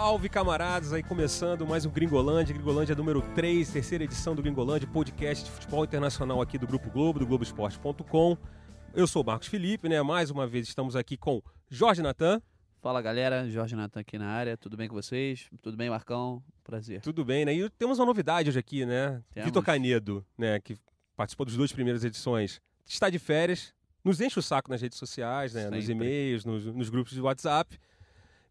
Salve camaradas, aí começando mais um Gringolândia, Gringolândia número 3, terceira edição do Gringolândia, podcast de futebol internacional aqui do Grupo Globo, do Globoesporte.com. Eu sou o Marcos Felipe, né? Mais uma vez estamos aqui com Jorge Natan. Fala galera, Jorge Natan aqui na área, tudo bem com vocês? Tudo bem, Marcão? Prazer. Tudo bem, né? E temos uma novidade hoje aqui, né? Temos. Vitor Canedo, né? Que participou das duas primeiras edições, está de férias, nos enche o saco nas redes sociais, né? Nos Sempre. e-mails, nos, nos grupos de WhatsApp,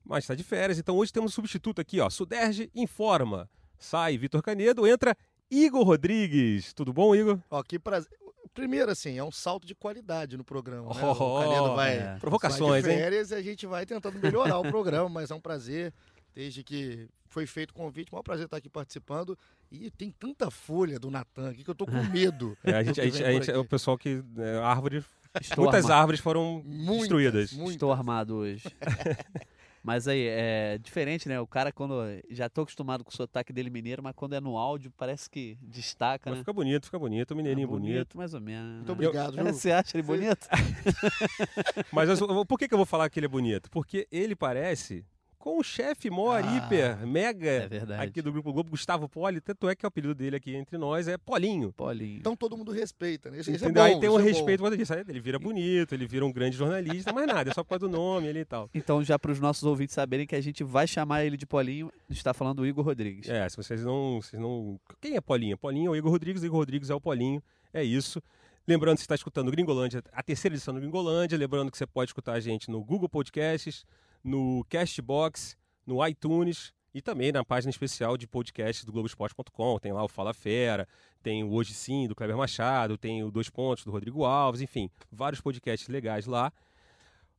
mas está de férias. Então hoje temos um substituto aqui, ó. Suderge informa. Sai Vitor Canedo, entra Igor Rodrigues. Tudo bom, Igor? Ó, que prazer. Primeiro, assim, é um salto de qualidade no programa. Né? Oh, o Canedo vai, é. vai Provocações, de hein? férias e a gente vai tentando melhorar o programa, mas é um prazer. Desde que foi feito o convite, é um prazer estar aqui participando. E tem tanta folha do Natan aqui que eu tô com medo. É, a gente, que a gente, a gente é o pessoal que. é, árvore, Estou, muitas arma- árvores foram Muitas, destruídas. muitas. Estou armado hoje. mas aí, é diferente, né? O cara, quando. Já tô acostumado com o sotaque dele mineiro, mas quando é no áudio, parece que destaca, Mas né? fica bonito, fica bonito, o mineirinho Ah, bonito. mais ou menos. Muito obrigado, viu? Você acha ele bonito? Mas eu- por que, que eu vou falar que ele é bonito? Porque ele parece com o chefe maior, Ah, hiper, mega É aqui do Grupo Globo, Gustavo Poli. Tanto é que o apelido dele aqui entre nós é Polinho. Paulinho. Então todo mundo respeita, né? Isso, isso é bom, Aí tem um é bom. respeito quando disso. Aí Ele vira bonito, ele vira um grande jornalista, mas nada, é só por causa do nome ali e tal. Então, já para os nossos ouvintes saberem que a gente vai chamar ele de Polinho, está falando do Igor Rodrigues. É, se vocês não, vocês não. Quem é Polinho? Polinho é o Igor Rodrigues, Igor Rodrigues é o Polinho. É isso. Lembrando que você está escutando o Gringolândia, a terceira edição do Gringolândia. Lembrando que você pode escutar a gente no Google Podcasts, no Castbox, no iTunes e também na página especial de podcasts do Globoesporte.com. Tem lá o Fala Fera, tem o Hoje Sim, do Kleber Machado, tem o Dois Pontos, do Rodrigo Alves, enfim, vários podcasts legais lá.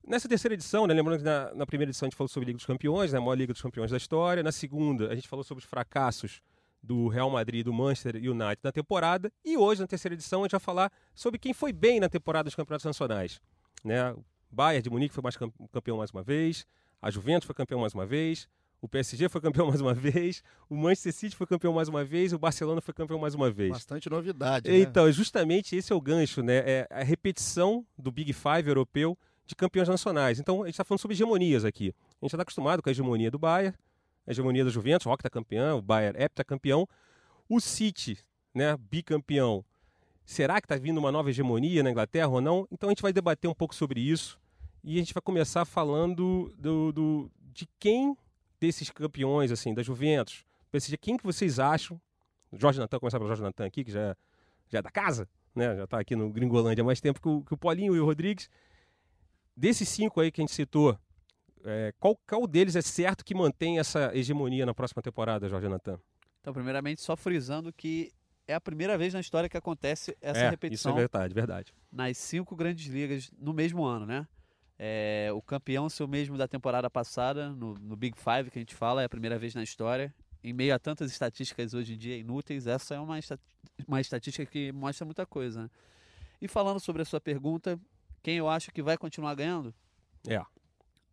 Nessa terceira edição, né, lembrando que na, na primeira edição a gente falou sobre Liga dos Campeões, né, a maior Liga dos Campeões da história. Na segunda, a gente falou sobre os fracassos do Real Madrid do Manchester United na temporada. E hoje, na terceira edição, a gente vai falar sobre quem foi bem na temporada dos campeonatos nacionais. Né? Bayern de Munique foi mais cam- campeão mais uma vez, a Juventus foi campeão mais uma vez, o PSG foi campeão mais uma vez, o Manchester City foi campeão mais uma vez, o Barcelona foi campeão mais uma vez. Bastante novidade. né? Então, justamente esse é o gancho, né? É a repetição do Big Five europeu de campeões nacionais. Então, a gente está falando sobre hegemonias aqui. A gente está acostumado com a hegemonia do Bayern, a hegemonia da Juventus, o Rock campeão, o Bayern heptacampeão. O City, né, bicampeão. Será que está vindo uma nova hegemonia na Inglaterra ou não? Então, a gente vai debater um pouco sobre isso. E a gente vai começar falando do, do- de quem desses campeões, assim, da Juventus, PSG, quem que vocês acham? Jorge Natan, começar pelo Jorge Natan aqui, que já já é da casa, né? Já está aqui no Gringolândia há mais tempo que o, que o Paulinho e o Rodrigues. Desses cinco aí que a gente citou, é, qual, qual deles é certo que mantém essa hegemonia na próxima temporada, Jorge Natan? Então, primeiramente, só frisando que é a primeira vez na história que acontece essa é, repetição Isso é verdade, verdade. nas cinco grandes ligas no mesmo ano, né? É, o campeão ser o mesmo da temporada passada, no, no Big Five que a gente fala, é a primeira vez na história. Em meio a tantas estatísticas hoje em dia inúteis, essa é uma, uma estatística que mostra muita coisa. Né? E falando sobre a sua pergunta, quem eu acho que vai continuar ganhando? É.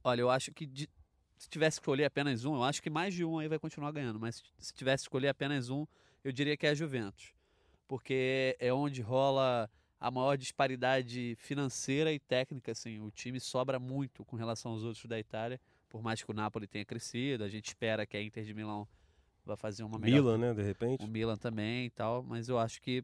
Olha, eu acho que de- se tivesse que escolher apenas um, eu acho que mais de um aí vai continuar ganhando. Mas se tivesse que escolher apenas um, eu diria que é a Juventus. Porque é onde rola a maior disparidade financeira e técnica. Assim, o time sobra muito com relação aos outros da Itália. Por mais que o Napoli tenha crescido, a gente espera que a Inter de Milão vá fazer uma melhor Milan, né, de repente. o Milan também e tal, mas eu acho que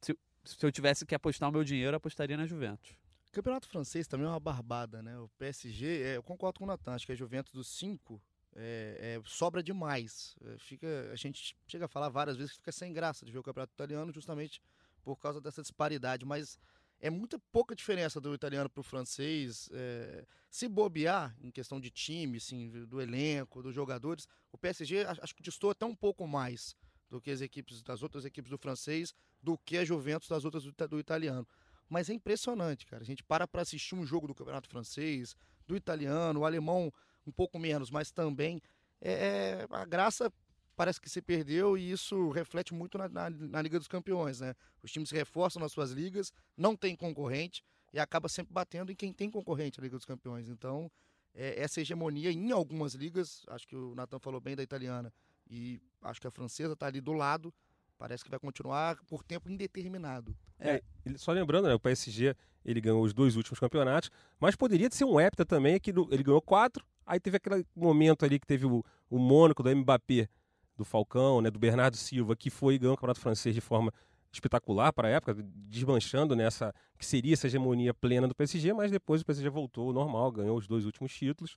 se, se eu tivesse que apostar o meu dinheiro, eu apostaria na Juventus. O campeonato francês também é uma barbada, né? O PSG, é, eu concordo com o Natan, acho que a Juventus dos cinco é, é, sobra demais. É, fica, a gente chega a falar várias vezes que fica sem graça de ver o campeonato italiano justamente por causa dessa disparidade, mas é muita pouca diferença do italiano para o francês. é, se bobear em questão de time, assim, do elenco, dos jogadores, o PSG acho que distou até um pouco mais do que as equipes das outras equipes do francês, do que a Juventus das outras do, do italiano. Mas é impressionante, cara. A gente para para assistir um jogo do campeonato francês, do italiano, o alemão um pouco menos, mas também é, é- a graça parece que se perdeu e isso reflete muito na, na- na Liga dos Campeões, né? Os times se reforçam nas suas ligas, não tem concorrente e acaba sempre batendo em quem tem concorrente na Liga dos Campeões. Então, é, essa hegemonia em algumas ligas, acho que o Nathan falou bem da italiana e acho que a francesa está ali do lado, parece que vai continuar por tempo indeterminado. É, só lembrando, né, o PSG ele ganhou os dois últimos campeonatos, mas poderia ser um hepta também, que ele ganhou quatro, Aí teve aquele momento ali que teve o, o Mônaco do Mbappé, do Falcão, né, do Bernardo Silva, que foi ganhou o Campeonato Francês de forma espetacular para a época, desmanchando nessa que seria essa hegemonia plena do PSG, mas depois o PSG voltou ao normal, ganhou os dois últimos títulos.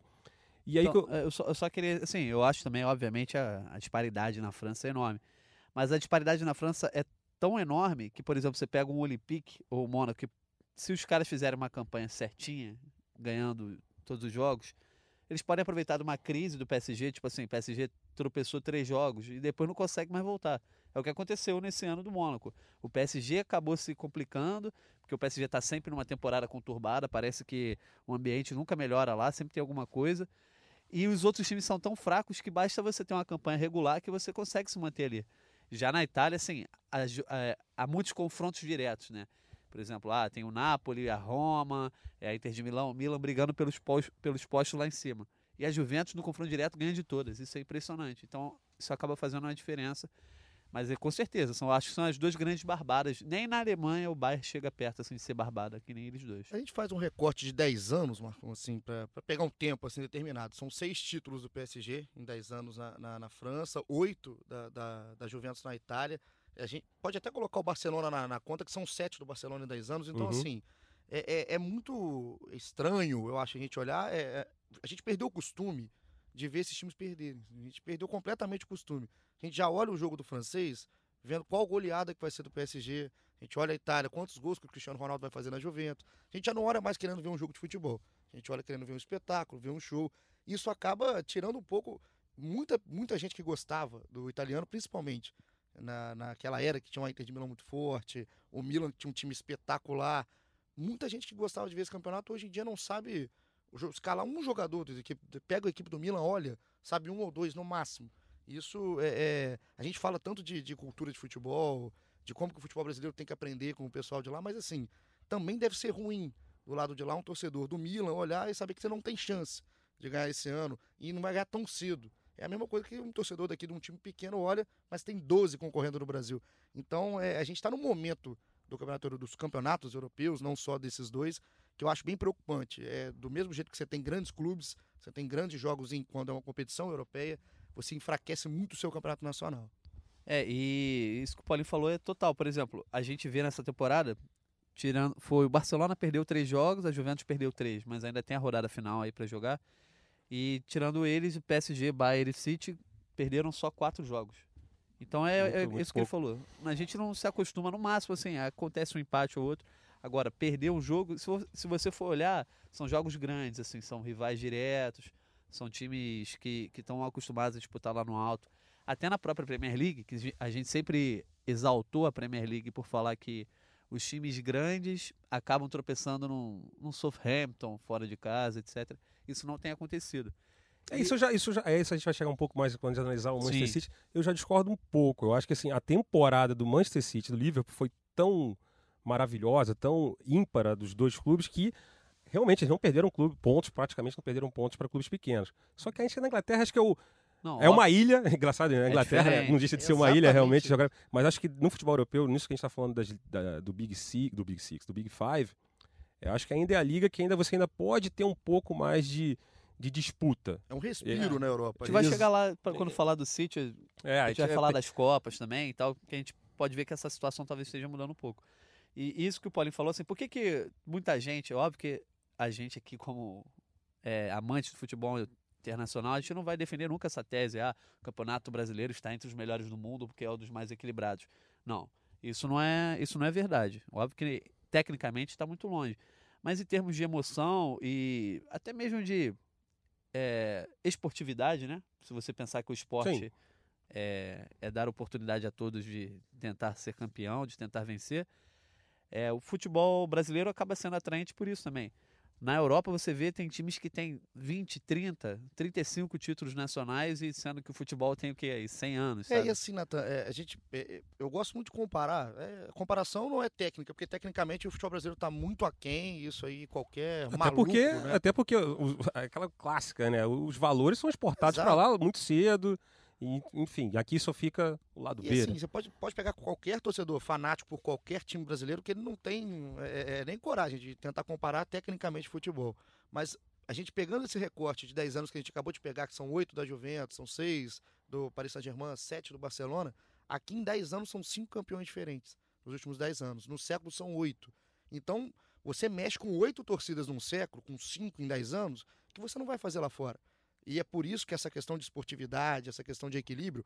E aí então, eu... Eu, só, eu... só, queria, assim, eu acho também, obviamente, a, a, disparidade na França é enorme. Mas a disparidade na França é tão enorme que, por exemplo, você pega um Olympique ou o Mônaco, que se os caras fizerem uma campanha certinha, ganhando todos os jogos, eles podem aproveitar de uma crise do PSG, tipo assim, PSG tropeçou três jogos e depois não consegue mais voltar. É o que aconteceu nesse ano do Mônaco. O PSG acabou se complicando, porque o PSG está sempre numa temporada conturbada, parece que o ambiente nunca melhora lá, sempre tem alguma coisa. E os outros times são tão fracos que basta você ter uma campanha regular que você consegue se manter ali. Já na Itália, assim, há, há muitos confrontos diretos, né? Por exemplo, ah, tem o Napoli, a Roma, é a Inter de Milão, Milan brigando pelos, postos, pelos postos lá em cima. E a Juventus, no confronto direto, ganha de todas. Isso é impressionante. Então, isso acaba fazendo uma diferença. Mas é, com certeza, são, acho que são as duas grandes barbadas. Nem na Alemanha o Bayern chega perto assim, de ser barbada, que nem eles dois. A gente faz um recorte de 10 anos, Marcão, assim, para pegar um tempo assim determinado. São seis títulos do PSG em 10 anos na, na, na França, oito da, da, da Juventus na Itália. A gente pode até colocar o Barcelona na, na conta, que são sete do Barcelona em 10 anos. Então, uhum. assim, é, é, é, muito estranho, eu acho, a gente olhar. É, é, a gente perdeu o costume de ver esses times perderem. A gente perdeu completamente o costume. A gente já olha o jogo do francês, vendo qual goleada que vai ser do PSG. A gente olha a Itália, quantos gols que o Cristiano Ronaldo vai fazer na Juventus. A gente já não olha mais querendo ver um jogo de futebol. A gente olha querendo ver um espetáculo, ver um show. Isso acaba tirando um pouco. Muita, muita gente que gostava do italiano, principalmente na, naquela era que tinha uma Inter de Milão muito forte, o Milan tinha um time espetacular. Muita gente que gostava de ver esse campeonato hoje em dia não sabe escalar um jogador, pega a equipe do Milan, olha, sabe um ou dois no máximo. Isso é, é a gente fala tanto de, de, cultura de futebol, de como que o futebol brasileiro tem que aprender com o pessoal de lá, mas assim, também deve ser ruim do lado de lá um torcedor do Milan olhar e saber que você não tem chance de ganhar esse ano e não vai ganhar tão cedo. É a mesma coisa que um torcedor daqui de um time pequeno olha, mas tem 12 concorrendo no Brasil. Então, é, a gente está no momento do campeonato dos campeonatos europeus, não só desses dois, que eu acho bem preocupante. É do mesmo jeito que você tem grandes clubes, você tem grandes jogos em quando é uma competição europeia, você enfraquece muito o seu campeonato nacional. É, e isso que o Paulinho falou é total. Por exemplo, a gente vê nessa temporada, tirando, foi o Barcelona perdeu três jogos, a Juventus perdeu três, mas ainda tem a rodada final aí para jogar. E tirando eles, o PSG, Bayern e City perderam só quatro jogos. Então é, muito, é muito isso pouco. que ele falou. A gente não se acostuma no máximo, assim, acontece um empate ou outro. Agora, perder um jogo, se, se você for olhar, são jogos grandes, assim, são rivais diretos, são times que estão acostumados a disputar lá no alto. Até na própria Premier League, que a gente sempre exaltou a Premier League por falar que os times grandes acabam tropeçando num, num Southampton fora de casa, etc. Isso não tem acontecido. É, isso já, isso já, é isso a gente vai chegar um pouco mais quando a gente analisar o Manchester Sim. City. Eu já discordo um pouco. Eu acho que assim, a temporada do Manchester City, do Liverpool, foi tão maravilhosa, tão ímpara dos dois clubes que realmente eles não perderam clube, pontos, praticamente não perderam pontos para clubes pequenos. Só que a gente na Inglaterra acho que é o não, é uma ilha, engraçado, né? A é Inglaterra é não deixa de ser uma ilha realmente, mas acho que no futebol europeu, nisso que a gente está falando das, da, do Big Six, do Big Six, do Big Five, eu acho que ainda é a liga que ainda você ainda pode ter um pouco mais de, de disputa. É um respiro é. na Europa. A gente vai chegar lá para quando falar do City, é, a gente vai é, falar das Copas também e tal, que a gente pode ver que essa situação talvez esteja mudando um pouco. E isso que o Paulinho falou, assim, por que, que muita gente, óbvio que a gente aqui como é, amante do futebol internacional, a gente não vai defender nunca essa tese, ah, o campeonato brasileiro está entre os melhores do mundo porque é um dos mais equilibrados. Não, isso não é, isso não é verdade. Óbvio que tecnicamente está muito longe. Mas em termos de emoção e até mesmo de é, esportividade, né? Se você pensar que o esporte é, é, dar oportunidade a todos de tentar ser campeão, de tentar vencer, é, o futebol brasileiro acaba sendo atraente por isso também. Na Europa você vê tem times que tem 20, 30, 35 títulos nacionais e sendo que o futebol tem o que aí 100 anos. Sabe? É, e assim, Nathan, é, a gente, é, é, eu gosto muito de comparar. É, comparação não é técnica, porque tecnicamente o futebol brasileiro está muito aquém, isso aí qualquer até maluco, porque, né? Até porque aquela clássica, né? Os valores são exportados para lá muito cedo. E, enfim, aqui só fica o lado e B. Assim, né? Você pode, pode pegar qualquer torcedor fanático por qualquer time brasileiro que ele não tem é, é, nem coragem de tentar comparar tecnicamente futebol. Mas a gente pegando esse recorte de 10 anos que a gente acabou de pegar, que são 8 da Juventus, são 6 do Paris Saint-Germain, 7 do Barcelona, aqui em 10 anos são 5 campeões diferentes, nos últimos 10 anos. No século são 8. Então, você mexe com 8 torcidas num século, com 5 em 10 anos, que você não vai fazer lá fora. E é por isso que essa questão de esportividade, essa questão de equilíbrio,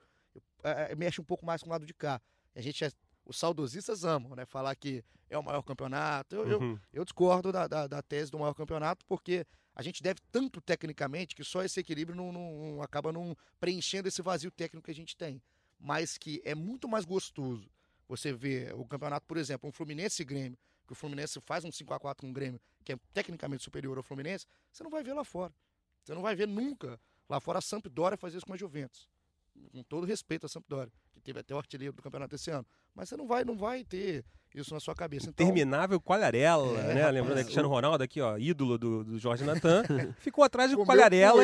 é, mexe um pouco mais com o lado de cá. A gente é, os saudosistas amam, né? Falar que é o maior campeonato. Eu, uhum. eu, eu, discordo da, da, da, tese do maior campeonato, porque a gente deve tanto tecnicamente que só esse equilíbrio não, não, não acaba não preenchendo esse vazio técnico que a gente tem. Mas que é muito mais gostoso você ver o campeonato, por exemplo, um Fluminense e Grêmio, que o Fluminense faz um 5 a 4 com o Grêmio, que é tecnicamente superior ao Fluminense, você não vai ver lá fora. Você não vai ver nunca lá fora a Sampdoria fazer isso com a Juventus. Com todo respeito a Sampdoria, que teve até o artilheiro do campeonato esse ano. Mas você não vai, não vai ter isso na sua cabeça. Então, Interminável Qualharela, é, né? Lembrando que Cristiano Ronaldo aqui, ó, ídolo do, do Jorge Natan, ficou atrás do Qualharela,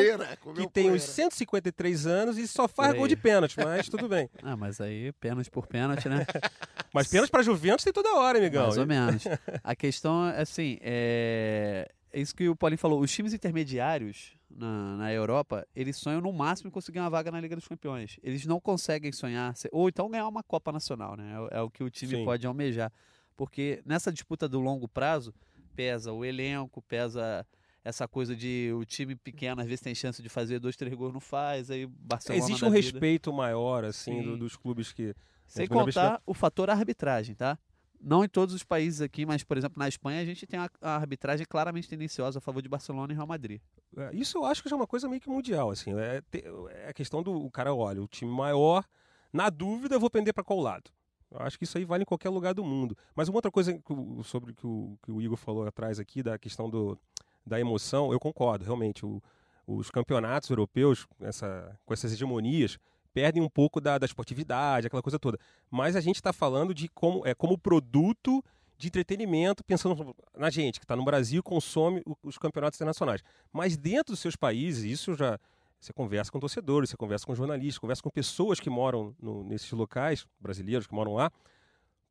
que tem uns 153 anos e só faz gol de pênalti, mas tudo bem. Ah, mas aí pênalti por pênalti, né? mas pênalti para Juventus tem toda hora, amigão. Mais ou menos. A questão é assim, é... é isso que o Paulinho falou, os times intermediários na, na Europa, eles sonham no máximo em conseguir uma vaga na Liga dos Campeões. Eles não conseguem sonhar, ou então ganhar uma Copa Nacional, né? É, é o que o time Sim. pode almejar. Porque nessa disputa do longo prazo, pesa o elenco, pesa essa coisa de o time pequeno às vezes tem chance de fazer dois, três gols, não faz, aí Barcelona Existe um respeito maior, assim, do, dos clubes que... Sem contar o fator arbitragem, tá? Não em todos os países aqui, mas, por exemplo, na Espanha a gente tem a, arbitragem claramente tendenciosa a favor de Barcelona e Real Madrid. É, isso eu acho que já é uma coisa meio que mundial, assim. É, é a questão do o cara, olha, o time maior, na dúvida, eu vou pender para qual lado. Eu acho que isso aí vale em qualquer lugar do mundo. Mas uma outra coisa sobre que o que o Igor falou atrás aqui, da questão do, da emoção, eu concordo, realmente. O, os campeonatos europeus, essa, com essas hegemonias, perdem um pouco da, da esportividade, aquela coisa toda. Mas a gente está falando de como, é, como produto de entretenimento, pensando na gente que está no Brasil consome os campeonatos internacionais. Mas dentro dos seus países, isso já. Você conversa com torcedores, você conversa com jornalistas, conversa com pessoas que moram no, nesses locais, brasileiros que moram lá.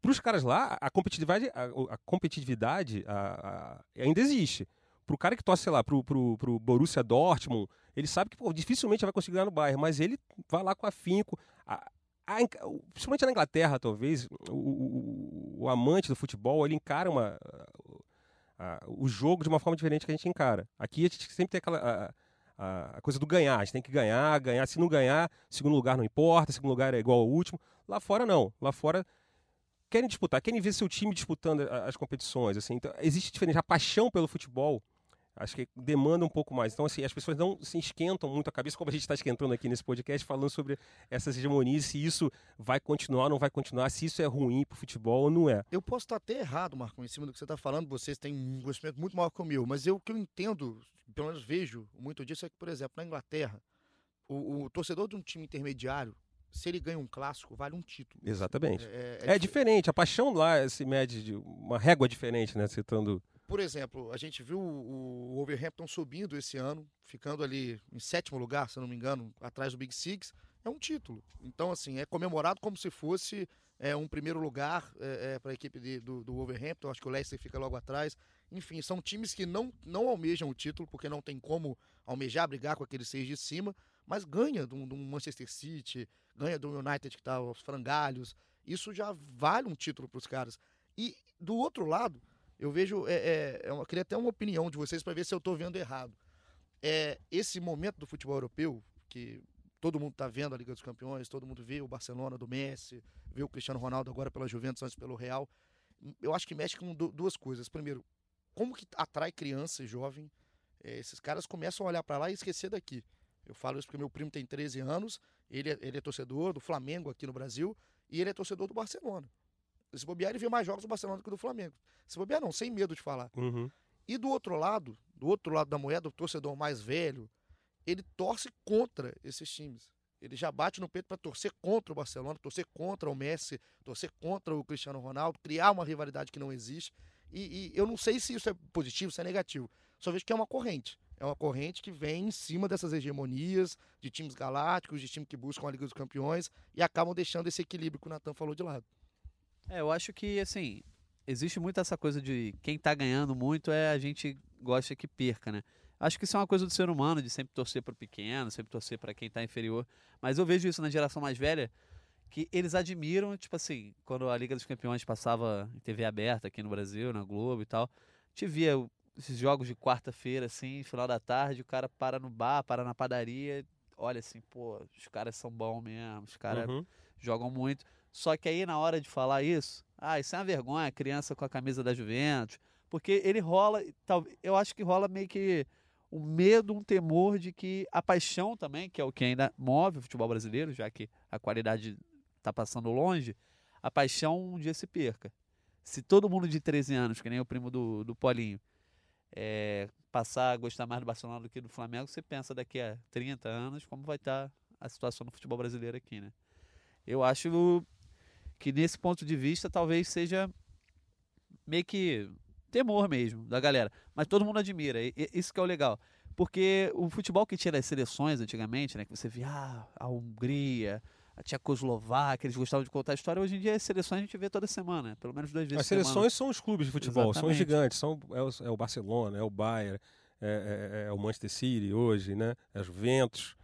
Para os caras lá, a competitividade, a, a competitividade a, ainda existe. Para o cara que torce, sei lá, para o Borussia Dortmund, ele sabe que pô, dificilmente vai conseguir ganhar no Bayern, mas ele vai lá com afinco. A, a, principalmente na Inglaterra, talvez, o, o, o, amante do futebol, ele encara uma, a, o jogo de uma forma diferente que a gente encara. Aqui a gente sempre tem aquela a, coisa do ganhar, a gente tem que ganhar, ganhar. Se não ganhar, segundo lugar não importa, segundo lugar é igual ao último. Lá fora não, lá fora querem disputar, querem ver seu time disputando as competições. Assim. Então, existe diferença, a paixão pelo futebol acho que demanda um pouco mais. Então, assim, as pessoas não se esquentam muito a cabeça, como a gente está esquentando aqui nesse podcast, falando sobre essas hegemonias, se isso vai continuar ou não vai continuar, se isso é ruim para o futebol ou não é. Eu posso estar até errado, Marco, em cima do que você está falando, vocês têm um conhecimento muito maior que o meu, mas eu, o que eu entendo, pelo menos vejo muito disso, é que, por exemplo, na Inglaterra, o, o torcedor de um time intermediário, se ele ganha um clássico, vale um título. Exatamente. É, é, é, é diferente, a paixão lá se mede de uma régua diferente, né? Citando por exemplo, a gente viu o Wolverhampton subindo esse ano, ficando ali em sétimo lugar, se não me engano, atrás do Big Six. É um título. Então, assim, é comemorado como se fosse é, um primeiro lugar é, é, para a equipe de, do, do Wolverhampton. Acho que o Leicester fica logo atrás. Enfim, são times que não, não almejam o título, porque não tem como almejar brigar com aqueles seis de cima, mas ganha do, do Manchester City, ganha do United que está aos frangalhos. Isso já vale um título para os caras. E do outro lado, eu vejo, é, é, é eu queria até uma opinião de vocês para ver se eu estou vendo errado. É, esse momento do futebol europeu, que todo mundo está vendo a Liga dos Campeões, todo mundo vê o Barcelona do Messi, vê o Cristiano Ronaldo agora pela Juventus, antes pelo Real. Eu acho que mexe com duas coisas. Primeiro, como que atrai criança e jovem? É, esses caras começam a olhar para lá e esquecer daqui. Eu falo isso porque meu primo tem 13 anos, ele é, ele é torcedor do Flamengo aqui no Brasil e ele é torcedor do Barcelona. Se bobear, ele vê mais jogos do Barcelona do que do Flamengo. Se bobear, não, sem medo de falar. Uhum. E do outro lado, do outro lado da moeda, o torcedor mais velho, ele torce contra esses times. Ele já bate no peito para torcer contra o Barcelona, torcer contra o Messi, torcer contra o Cristiano Ronaldo, criar uma rivalidade que não existe. E, e eu não sei se isso é positivo, se é negativo. Só vejo que é uma corrente. É uma corrente que vem em cima dessas hegemonias de times galácticos, de times que buscam a Liga dos Campeões e acabam deixando esse equilíbrio que o Natan falou de lado. É, eu acho que, assim, existe muito essa coisa de quem tá ganhando muito é a gente gosta que perca, né? Acho que isso é uma coisa do ser humano, de sempre torcer para o pequeno, sempre torcer para quem está inferior. Mas eu vejo isso na geração mais velha, que eles admiram, tipo assim, quando a Liga dos Campeões passava em TV aberta aqui no Brasil, na Globo e tal, te via esses jogos de quarta-feira, assim, final da tarde, o cara para no bar, para na padaria, olha assim, pô, os caras são bons mesmo, os caras Uhum. jogam muito. Só que aí na hora de falar isso, ah, isso é uma vergonha, criança com a camisa da Juventus, porque ele rola, eu acho que rola meio que um medo, um temor de que a paixão também, que é o que ainda move o futebol brasileiro, já que a qualidade está passando longe, a paixão um dia se perca. Se todo mundo de 13 anos, que nem o primo do, do Paulinho, é, passar a gostar mais do Barcelona do que do Flamengo, você pensa daqui a 30 anos como vai estar a situação no futebol brasileiro aqui, né? Eu acho que nesse ponto de vista talvez seja meio que temor mesmo da galera. Mas todo mundo admira, e, e- isso que é o legal. Porque o futebol que tinha das seleções antigamente, né, que você via ah, a Hungria, a Tchecoslováquia, eles gostavam de contar a história, hoje em dia as seleções a gente vê toda semana, né? pelo menos duas vezes As por semana. seleções são os clubes de futebol, são os Exatamente. gigantes, são, é, o, é o Barcelona, é o Bayern, é, é- é o Manchester City hoje, né? É a Juventus.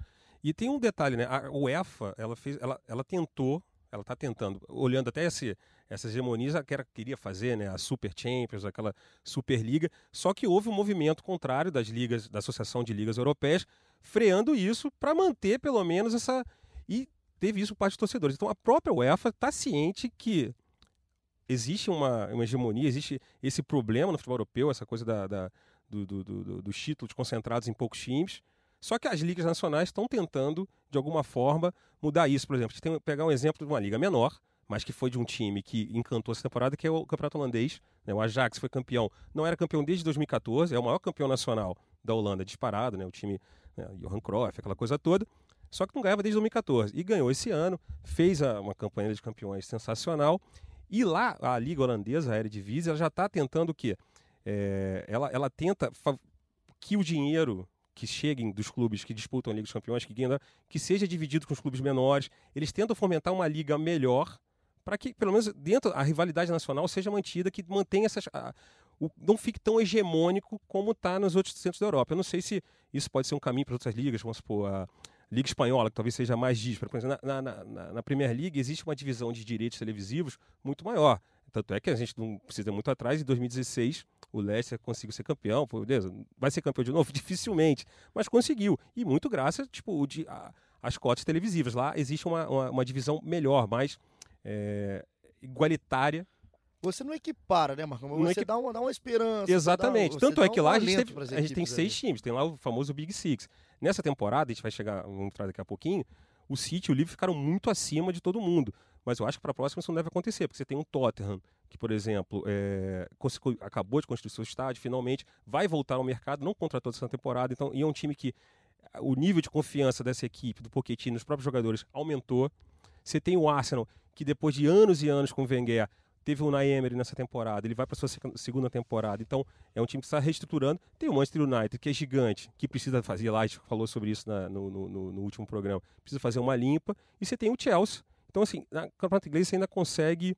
E tem um detalhe, né? A UEFA, ela fez, ela, ela tentou, ela está tentando, olhando até esse, essa hegemonia que ela queria fazer, né? A Super Champions, aquela Superliga, só que houve um movimento contrário das ligas, da Associação de Ligas Europeias, freando isso para manter pelo menos essa e teve isso por parte dos torcedores. Então a própria UEFA está ciente que existe uma, uma hegemonia, existe esse problema no futebol europeu, essa coisa da, da- do, do- do- do- dos títulos concentrados em poucos times. Só que as ligas nacionais estão tentando, de alguma forma, mudar isso. Por exemplo, a gente tem que pegar um exemplo de uma liga menor, mas que foi de um time que encantou essa temporada, que é o Campeonato Holandês. né? O Ajax foi campeão. Não era campeão desde 2014, é o maior campeão nacional da Holanda, disparado, né? O time né? Johan Cruyff, aquela coisa toda. Só que não ganhava desde 2014. E ganhou esse ano, fez a- uma campanha de campeões sensacional. E lá, a Liga Holandesa, a Eredivisie, ela já está tentando o quê? É, ela, ela tenta que o dinheiro que cheguem dos clubes que disputam a Liga dos Campeões, que, ganham, que seja dividido com os clubes menores. Eles tentam fomentar uma liga melhor para que, pelo menos dentro a rivalidade nacional seja mantida, que mantenha essas. a- o- não fique tão hegemônico como está nos outros centros da Europa. Eu não sei se isso pode ser um caminho para outras ligas, vamos supor, a Liga Espanhola, que talvez seja mais díspara. Por exemplo, na, na, na, na Premier League existe uma divisão de direitos televisivos muito maior. Tanto é que a gente não precisa muito atrás. Em 2016, o Leicester conseguiu ser campeão. Beleza, vai ser campeão de novo? Dificilmente. Mas conseguiu. E muito graças tipo, de, a, às cotas televisivas. Lá existe uma, uma, uma divisão melhor, mais é, igualitária. Você não equipara, né, Marcão? Mas Não você equi- dá, uma, dá uma esperança. Exatamente. dá- Tanto é que um lá a gente, teve- a gente tem seis times. Tem lá o famoso Big Six. Nessa temporada, a gente vai chegar, vamos entrar daqui a pouquinho, o City e o Liverpool ficaram muito acima de todo mundo. Mas eu acho que para a próxima isso não deve acontecer, porque você tem um Tottenham, que, por exemplo, é, acabou de construir seu estádio, finalmente, vai voltar ao mercado, não contratou essa temporada, então, e é um time que ah, o nível de confiança dessa equipe, do Pochettino, dos próprios jogadores, aumentou. Você tem o Arsenal, que depois de anos e anos com o Wenger, teve o Unai Emery nessa temporada, ele vai para sua segunda temporada, então é um time que está reestruturando. Tem o Manchester United, que é gigante, que precisa fazer, lá a gente falou sobre isso na- no- no- no último programa, precisa fazer uma limpa, e você tem o Chelsea. Então, assim, na campeonato inglês você ainda consegue,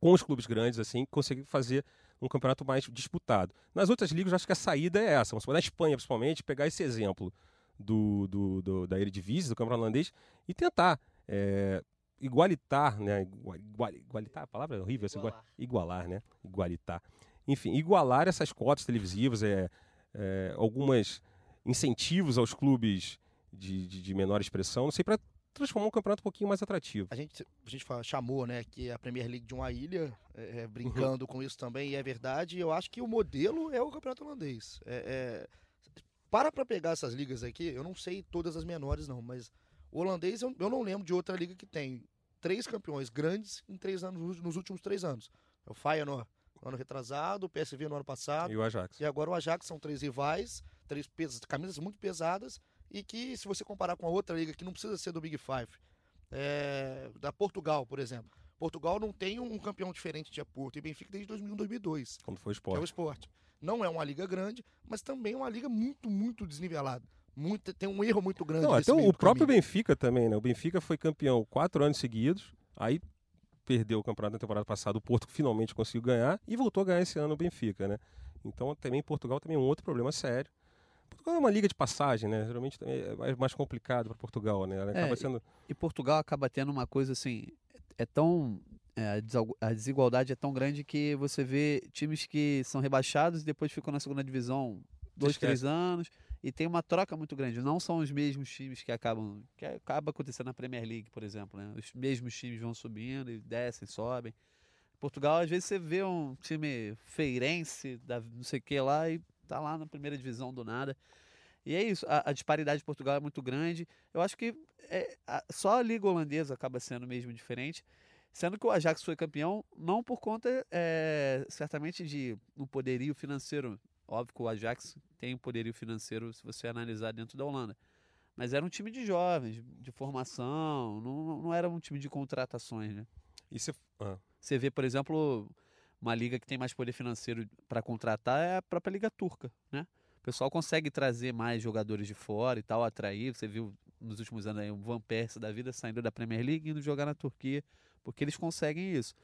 com os clubes grandes, assim, conseguir fazer um campeonato mais disputado. Nas outras ligas, eu acho que a saída é essa. Vamos supor, na Espanha, principalmente, pegar esse exemplo do, do, do- da Eredivisie, do campeonato holandês, e tentar é, igualitar, né? Igua- igua- Igualitar, a palavra é horrível, essa igua- igualar, né? Igualitar. Enfim, igualar essas cotas televisivas, é, é, algumas incentivos aos clubes de, de, de menor expressão, não sei, para transformar um campeonato um pouquinho mais atrativo. A gente, a gente fala- chamou, né, que a Premier League de uma ilha, é, é, Uhum. brincando com isso também, e é verdade. Eu acho que o modelo é o campeonato holandês. É, é, para pra pegar essas ligas aqui, eu não sei todas as menores não, mas o holandês eu, eu não lembro de outra liga que tem três campeões grandes em três anos, nos últimos três anos. É o Feyenoord no ano retrasado, o PSV no ano passado, E o Ajax. e agora o Ajax são três rivais, três camisas muito pesadas e que se você comparar com a outra liga que não precisa ser do Big Five, é, da Portugal, por exemplo. Portugal não tem um campeão diferente de Porto e Benfica desde 2001, 2002, Quando foi o que é o esporte. esporte. Não é uma liga grande, mas também é uma liga muito, muito desnivelada. Muito, tem um erro muito grande. Não, então meio o próprio caminho. Benfica também, né? O Benfica foi campeão quatro anos seguidos, aí perdeu o campeonato na temporada passada, o Porto finalmente conseguiu ganhar e voltou a ganhar esse ano o Benfica, né? Então também Portugal também é um outro problema sério, Portugal é uma liga de passagem, né? Geralmente é mais- complicado para Portugal, né? É, sendo. E Portugal acaba tendo uma coisa assim, é tão é, a desigualdade é tão grande que você vê times que são rebaixados e depois ficam na segunda divisão dois, Esquece. três anos e tem uma troca muito grande. Não são os mesmos times que acabam que acaba acontecendo na Premier League, por exemplo, né? Os mesmos times vão subindo e descem, sobem. Portugal às vezes você vê um time feirense, da não sei o que lá e tá lá na primeira divisão do nada. E é isso, a, a disparidade de Portugal é muito grande. Eu acho que é, a- só a Liga Holandesa acaba sendo mesmo diferente. Sendo que o Ajax foi campeão, não por conta, é, certamente, de um poderio financeiro. Óbvio que o Ajax tem um poderio financeiro se você analisar dentro da Holanda. Mas era um time de jovens, de formação, não, não era um time de contratações, né? E. Ah, Você vê, por exemplo, uma liga que tem mais poder financeiro para contratar é a própria Liga Turca, né? O pessoal consegue trazer mais jogadores de fora e tal, atrair. Você viu nos últimos anos aí o Van Persie da vida saindo da Premier League e indo jogar na Turquia, porque eles conseguem isso.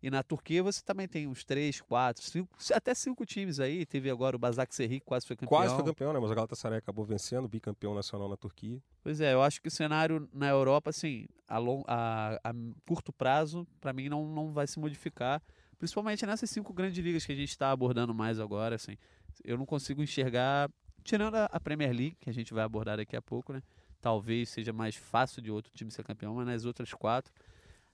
E na Turquia você também tem uns três, quatro, cinco, até cinco times aí. Teve agora o Basak Serri, quase foi campeão. quase foi campeão, né? Mas o Galatasaray acabou vencendo, bicampeão nacional na Turquia. Pois é, eu acho que o cenário na Europa, assim, a, long, a, a curto prazo, para mim não, não vai se modificar. Principalmente nessas cinco grandes ligas que a gente está abordando mais agora, assim. Eu não consigo enxergar, tirando a, Premier League, que a gente vai abordar daqui a pouco, né? Talvez seja mais fácil de outro time ser campeão, mas nas outras quatro.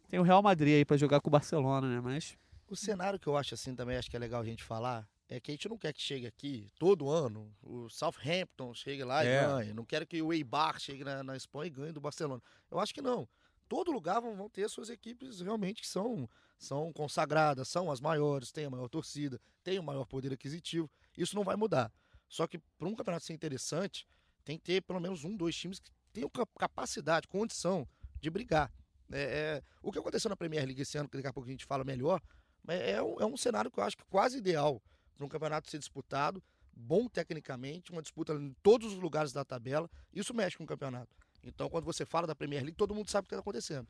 Tem o Real Madrid aí para jogar com o Barcelona, né? Mas O cenário que eu acho assim também, acho que é legal a gente falar, é que a gente não quer que chegue aqui todo ano, o Southampton chegue lá É. e ganhe. Não quero que o Eibar chegue na, na Espanha e ganhe do Barcelona. Eu acho que não. Todo lugar vão, vão ter suas equipes realmente que são, são consagradas, são as maiores, têm a maior torcida, têm o maior poder aquisitivo. Isso não vai mudar. Só que para um campeonato ser interessante, tem que ter pelo menos um, dois times que tenham cap- capacidade, condição de brigar. É, é, o que aconteceu na Premier League esse ano, que daqui a pouco a gente fala melhor, mas é um, é um cenário que eu acho que quase ideal para um campeonato ser disputado, bom tecnicamente, uma disputa em todos os lugares da tabela. Isso mexe com o campeonato. Então, quando você fala da Premier League, todo mundo sabe o que está acontecendo.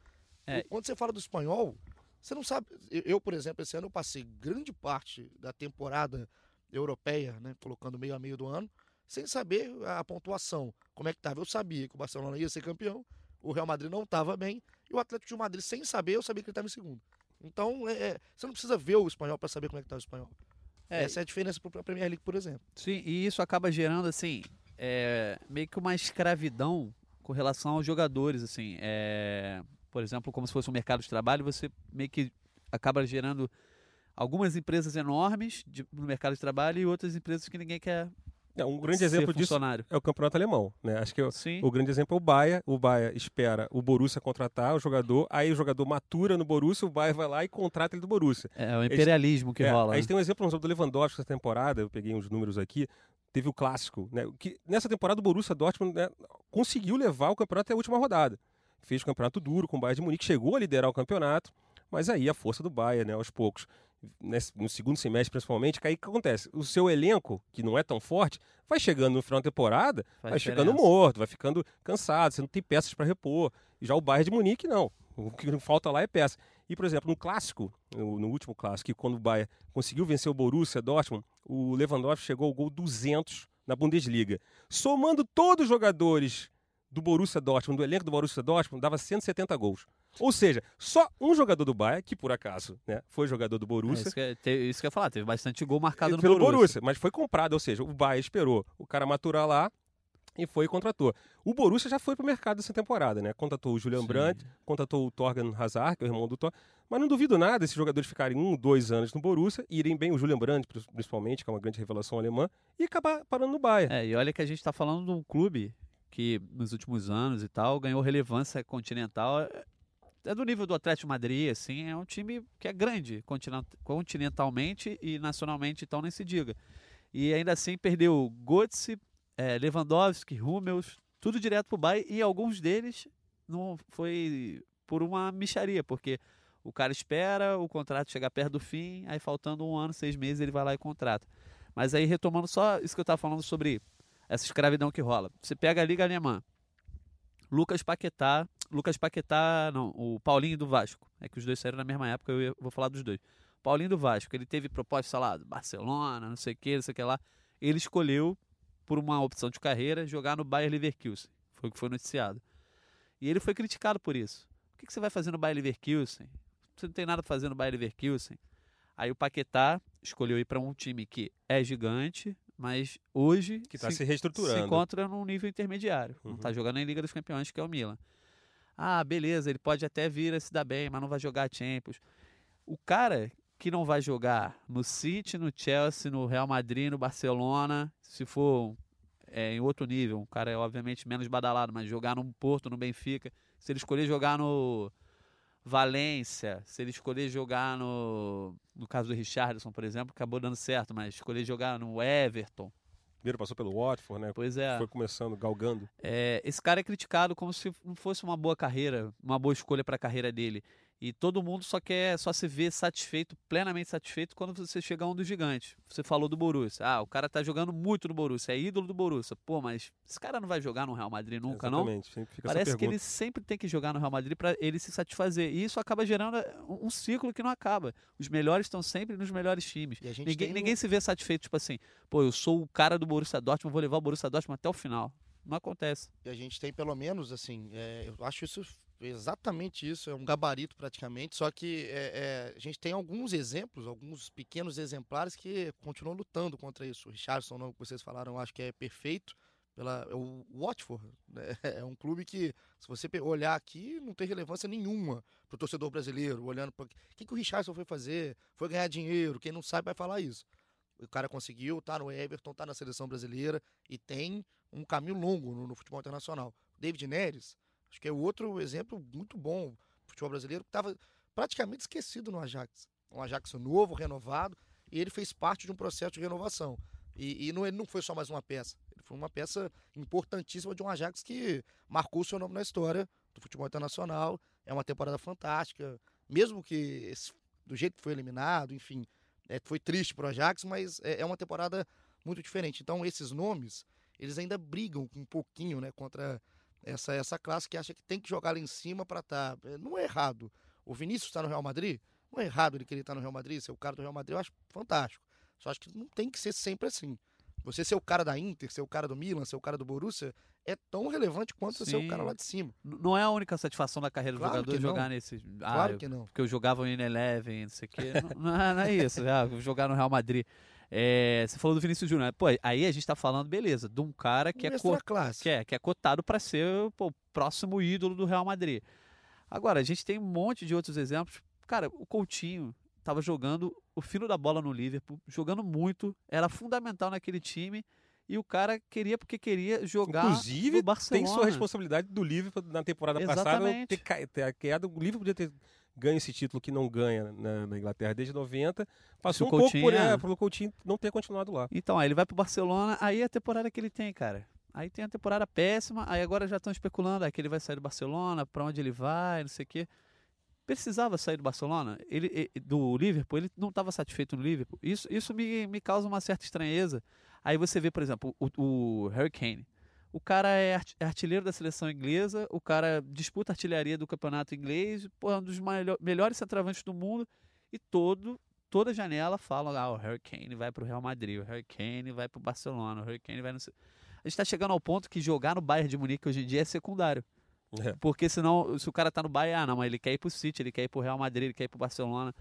É. Quando você fala do espanhol, você não sabe. eu- por exemplo, esse ano eu passei grande parte da temporada europeia, né, colocando meio a meio do ano, sem saber a pontuação, como é que estava. Eu sabia que o Barcelona ia ser campeão, o Real Madrid não estava bem, e o Atlético de Madrid, sem saber, eu sabia que ele estava em segundo. Então, é, é, você não precisa ver o espanhol para saber como é que está o espanhol. É, Essa é a diferença para a Premier League, por exemplo. Sim, e isso acaba gerando, assim, é, meio que uma escravidão com relação aos jogadores, assim. É, por exemplo, como se fosse um mercado de trabalho, você meio que acaba gerando algumas empresas enormes de- no mercado de trabalho e outras empresas que ninguém quer É, um grande exemplo disso é o campeonato alemão, né? Acho que o, Sim, o grande exemplo é o Baia. O Baia espera o Borussia contratar o jogador, aí o jogador matura no Borussia, o Baia vai lá e contrata ele do Borussia. é o imperialismo que É, rola. A né? gente tem um exemplo exemplo, do Lewandowski essa temporada, eu peguei uns números aqui, teve o clássico, né? Que nessa temporada o Borussia Dortmund né, conseguiu levar o campeonato até a última rodada. Fez um campeonato duro com o Bayern de Munique, chegou a liderar o campeonato, mas aí a força do Bayern, né, aos poucos, no segundo semestre principalmente, que aí o que acontece? O seu elenco, que não é tão forte, vai chegando no final da temporada, Faz vai ficando diferença. morto, vai ficando cansado, você não tem peças para repor. E já o Bayern de Munique, não. O que falta lá é peça. E, por exemplo, no clássico, no, último clássico, que quando o Bayern conseguiu vencer o Borussia Dortmund, o Lewandowski chegou ao gol 200 na Bundesliga. Somando todos os jogadores do Borussia Dortmund, do elenco do Borussia Dortmund, dava 170 gols. Ou seja, só um jogador do Bayern, que por acaso né, foi jogador do É, Borussia, isso, que, é- te- isso que eu ia falar, teve bastante gol marcado no pelo Borussia. Borussia. mas foi comprado, ou seja, o Bayern esperou o cara maturar lá e foi e contratou. O Borussia já foi pro mercado essa temporada, né? Contratou o Julian Sim. Brandt, contratou o Torgan Hazard, que é o irmão do Thor, mas não duvido nada esses jogadores ficarem um, dois anos no Borussia, irem bem o Julian Brandt, pri- principalmente, que é uma grande revelação alemã, e acabar parando no Bayern. É, e olha que a gente está falando de um clube que nos últimos anos e tal ganhou relevância continental. É- É do nível do Atlético Madrid, assim, é um time que é grande continent- continentalmente e nacionalmente, então nem se diga. E ainda assim perdeu Götze, é, Lewandowski, Hummels, tudo direto pro Bayern e alguns deles não foi por uma micharia, porque o cara espera o contrato chegar perto do fim, aí faltando um ano, seis meses ele vai lá e contrata. Mas aí retomando só isso que eu estava falando sobre essa escravidão que rola. Você pega a Liga Alemã, Lucas Paquetá, Lucas Paquetá, não, o Paulinho do Vasco. É que os dois saíram na mesma época, eu vou falar dos dois. Paulinho do Vasco, ele teve proposta, sei lá, do Barcelona, não sei o que, não sei o que lá. Ele escolheu por uma opção de carreira, jogar no Bayer Leverkusen. Foi o que foi noticiado. E ele foi criticado por isso. O que, que você vai fazer no Bayer Leverkusen? Você não tem nada para fazer no Bayer Leverkusen. Aí o Paquetá escolheu ir para um time que é gigante, mas hoje Que está se, se reestruturando. se encontra num nível intermediário. Não Uhum. está jogando em Liga dos Campeões, que é o Milan. Ah, beleza, ele pode até vir a se dar bem, mas não vai jogar Champions. O cara que não vai jogar no City, no Chelsea, no Real Madrid, no Barcelona, se for é, em outro nível, um cara é obviamente menos badalado, mas jogar no Porto, no Benfica, se ele escolher jogar no Valência, se ele escolher jogar no. No caso do Richardson, por exemplo, acabou dando certo, mas escolher jogar no Everton. Primeiro passou pelo Watford, né? Pois é. Foi começando, galgando. É, esse cara é criticado como se não fosse uma boa carreira, uma boa escolha para a carreira dele. E todo mundo só quer, só se vê satisfeito, plenamente satisfeito quando você chega a um dos gigantes. Você falou do Borussia. Ah, o cara tá jogando muito no Borussia, é ídolo do Borussia. Pô, mas esse cara não vai jogar no Real Madrid nunca, não? Exatamente. Sempre fica Parece que ele sempre tem que jogar no Real Madrid para ele se satisfazer. E isso acaba gerando um um ciclo que não acaba. Os melhores estão sempre nos melhores times. E a gente Ninguém, tem ninguém se vê satisfeito, tipo assim, pô, eu sou o cara do Borussia Dortmund, vou levar o Borussia Dortmund até o final. Não acontece. E a gente tem pelo menos, assim, é, eu acho isso exatamente isso, é um gabarito praticamente, só que é, é, a gente tem alguns exemplos, alguns pequenos exemplares que continuam lutando contra isso. O Richardson, não, que vocês falaram, acho que é perfeito. Pela, o Watford né, é um clube que, se você olhar aqui, não tem relevância nenhuma para o torcedor brasileiro, olhando para. O que, que o Richardson foi fazer? Foi ganhar dinheiro, quem não sabe vai falar isso. O cara conseguiu, tá no Everton, tá na seleção brasileira e tem um caminho longo no, no futebol internacional. David Neres, acho que é outro exemplo muito bom do futebol brasileiro, que estava praticamente esquecido no Ajax. Um Ajax novo, renovado, e ele fez parte de um processo de renovação. E, e não, ele não foi só mais uma peça, ele foi uma peça importantíssima de um Ajax que marcou o seu nome na história do futebol internacional. É uma temporada fantástica, mesmo que esse- do jeito que foi eliminado, enfim, é, foi triste pro Ajax, mas é, é uma temporada muito diferente. Então, esses nomes, eles ainda brigam um pouquinho né, contra essa, essa classe que acha que tem que jogar lá em cima para estar. Não é errado. O Vinícius está no Real Madrid, não é errado ele querer estar no Real Madrid, ser o cara do Real Madrid, eu acho fantástico. Só acho que não tem que ser sempre assim. Você ser o cara da Inter, ser o cara do Milan, ser o cara do Borussia, é tão relevante quanto você ser o Sim. cara lá de cima. Não é a única satisfação da carreira do Claro jogador que não. jogar nesse. Ah, Claro eu- que não. porque eu jogava no Eleven, não sei o quê. não, não é, não é isso. Ah, vou jogar no Real Madrid. É, você falou do Vinícius Júnior. Pô, aí a gente tá falando, beleza, de um cara que, Um é, co- que, é, que é cotado para ser pô, o próximo ídolo do Real Madrid. Agora, a gente tem um monte de outros exemplos. Cara, o Coutinho tava jogando o fino da bola no Liverpool, jogando muito, era fundamental naquele time. E o cara queria porque queria jogar Inclusive, no Barcelona. Tem sua responsabilidade do Liverpool na temporada passada Exatamente. ter, ca- ter quedado. O Liverpool podia ter ganho esse título que não ganha na, na Inglaterra desde 90. Passou o um pouco Coutinho, por é. é, pelo Coutinho não ter continuado lá. Então, aí ele vai pro Barcelona, aí é a temporada que ele tem, cara. Aí tem a temporada péssima, aí agora já estão especulando, aí que ele vai sair do Barcelona, pra onde ele vai, não sei o quê. Precisava sair do Barcelona, ele, do Liverpool, ele não estava satisfeito no Liverpool. Isso, isso me, me causa uma certa estranheza. Aí você vê, por exemplo, o, o Harry Kane. O cara é é artilheiro da seleção inglesa, o cara disputa artilharia do campeonato inglês, pô, é um dos melho- melhores centroavantes do mundo, e todo, toda janela fala, ah, o Harry Kane vai pro Real Madrid, o Harry Kane vai pro Barcelona, o Harry Kane vai no... A gente está chegando ao ponto que jogar no Bayern de Munique hoje em dia é secundário. É. Porque senão, se o cara tá no Bayern, ah, não, mas ele quer ir pro City, ele quer ir pro Real Madrid, ele quer ir pro Barcelona.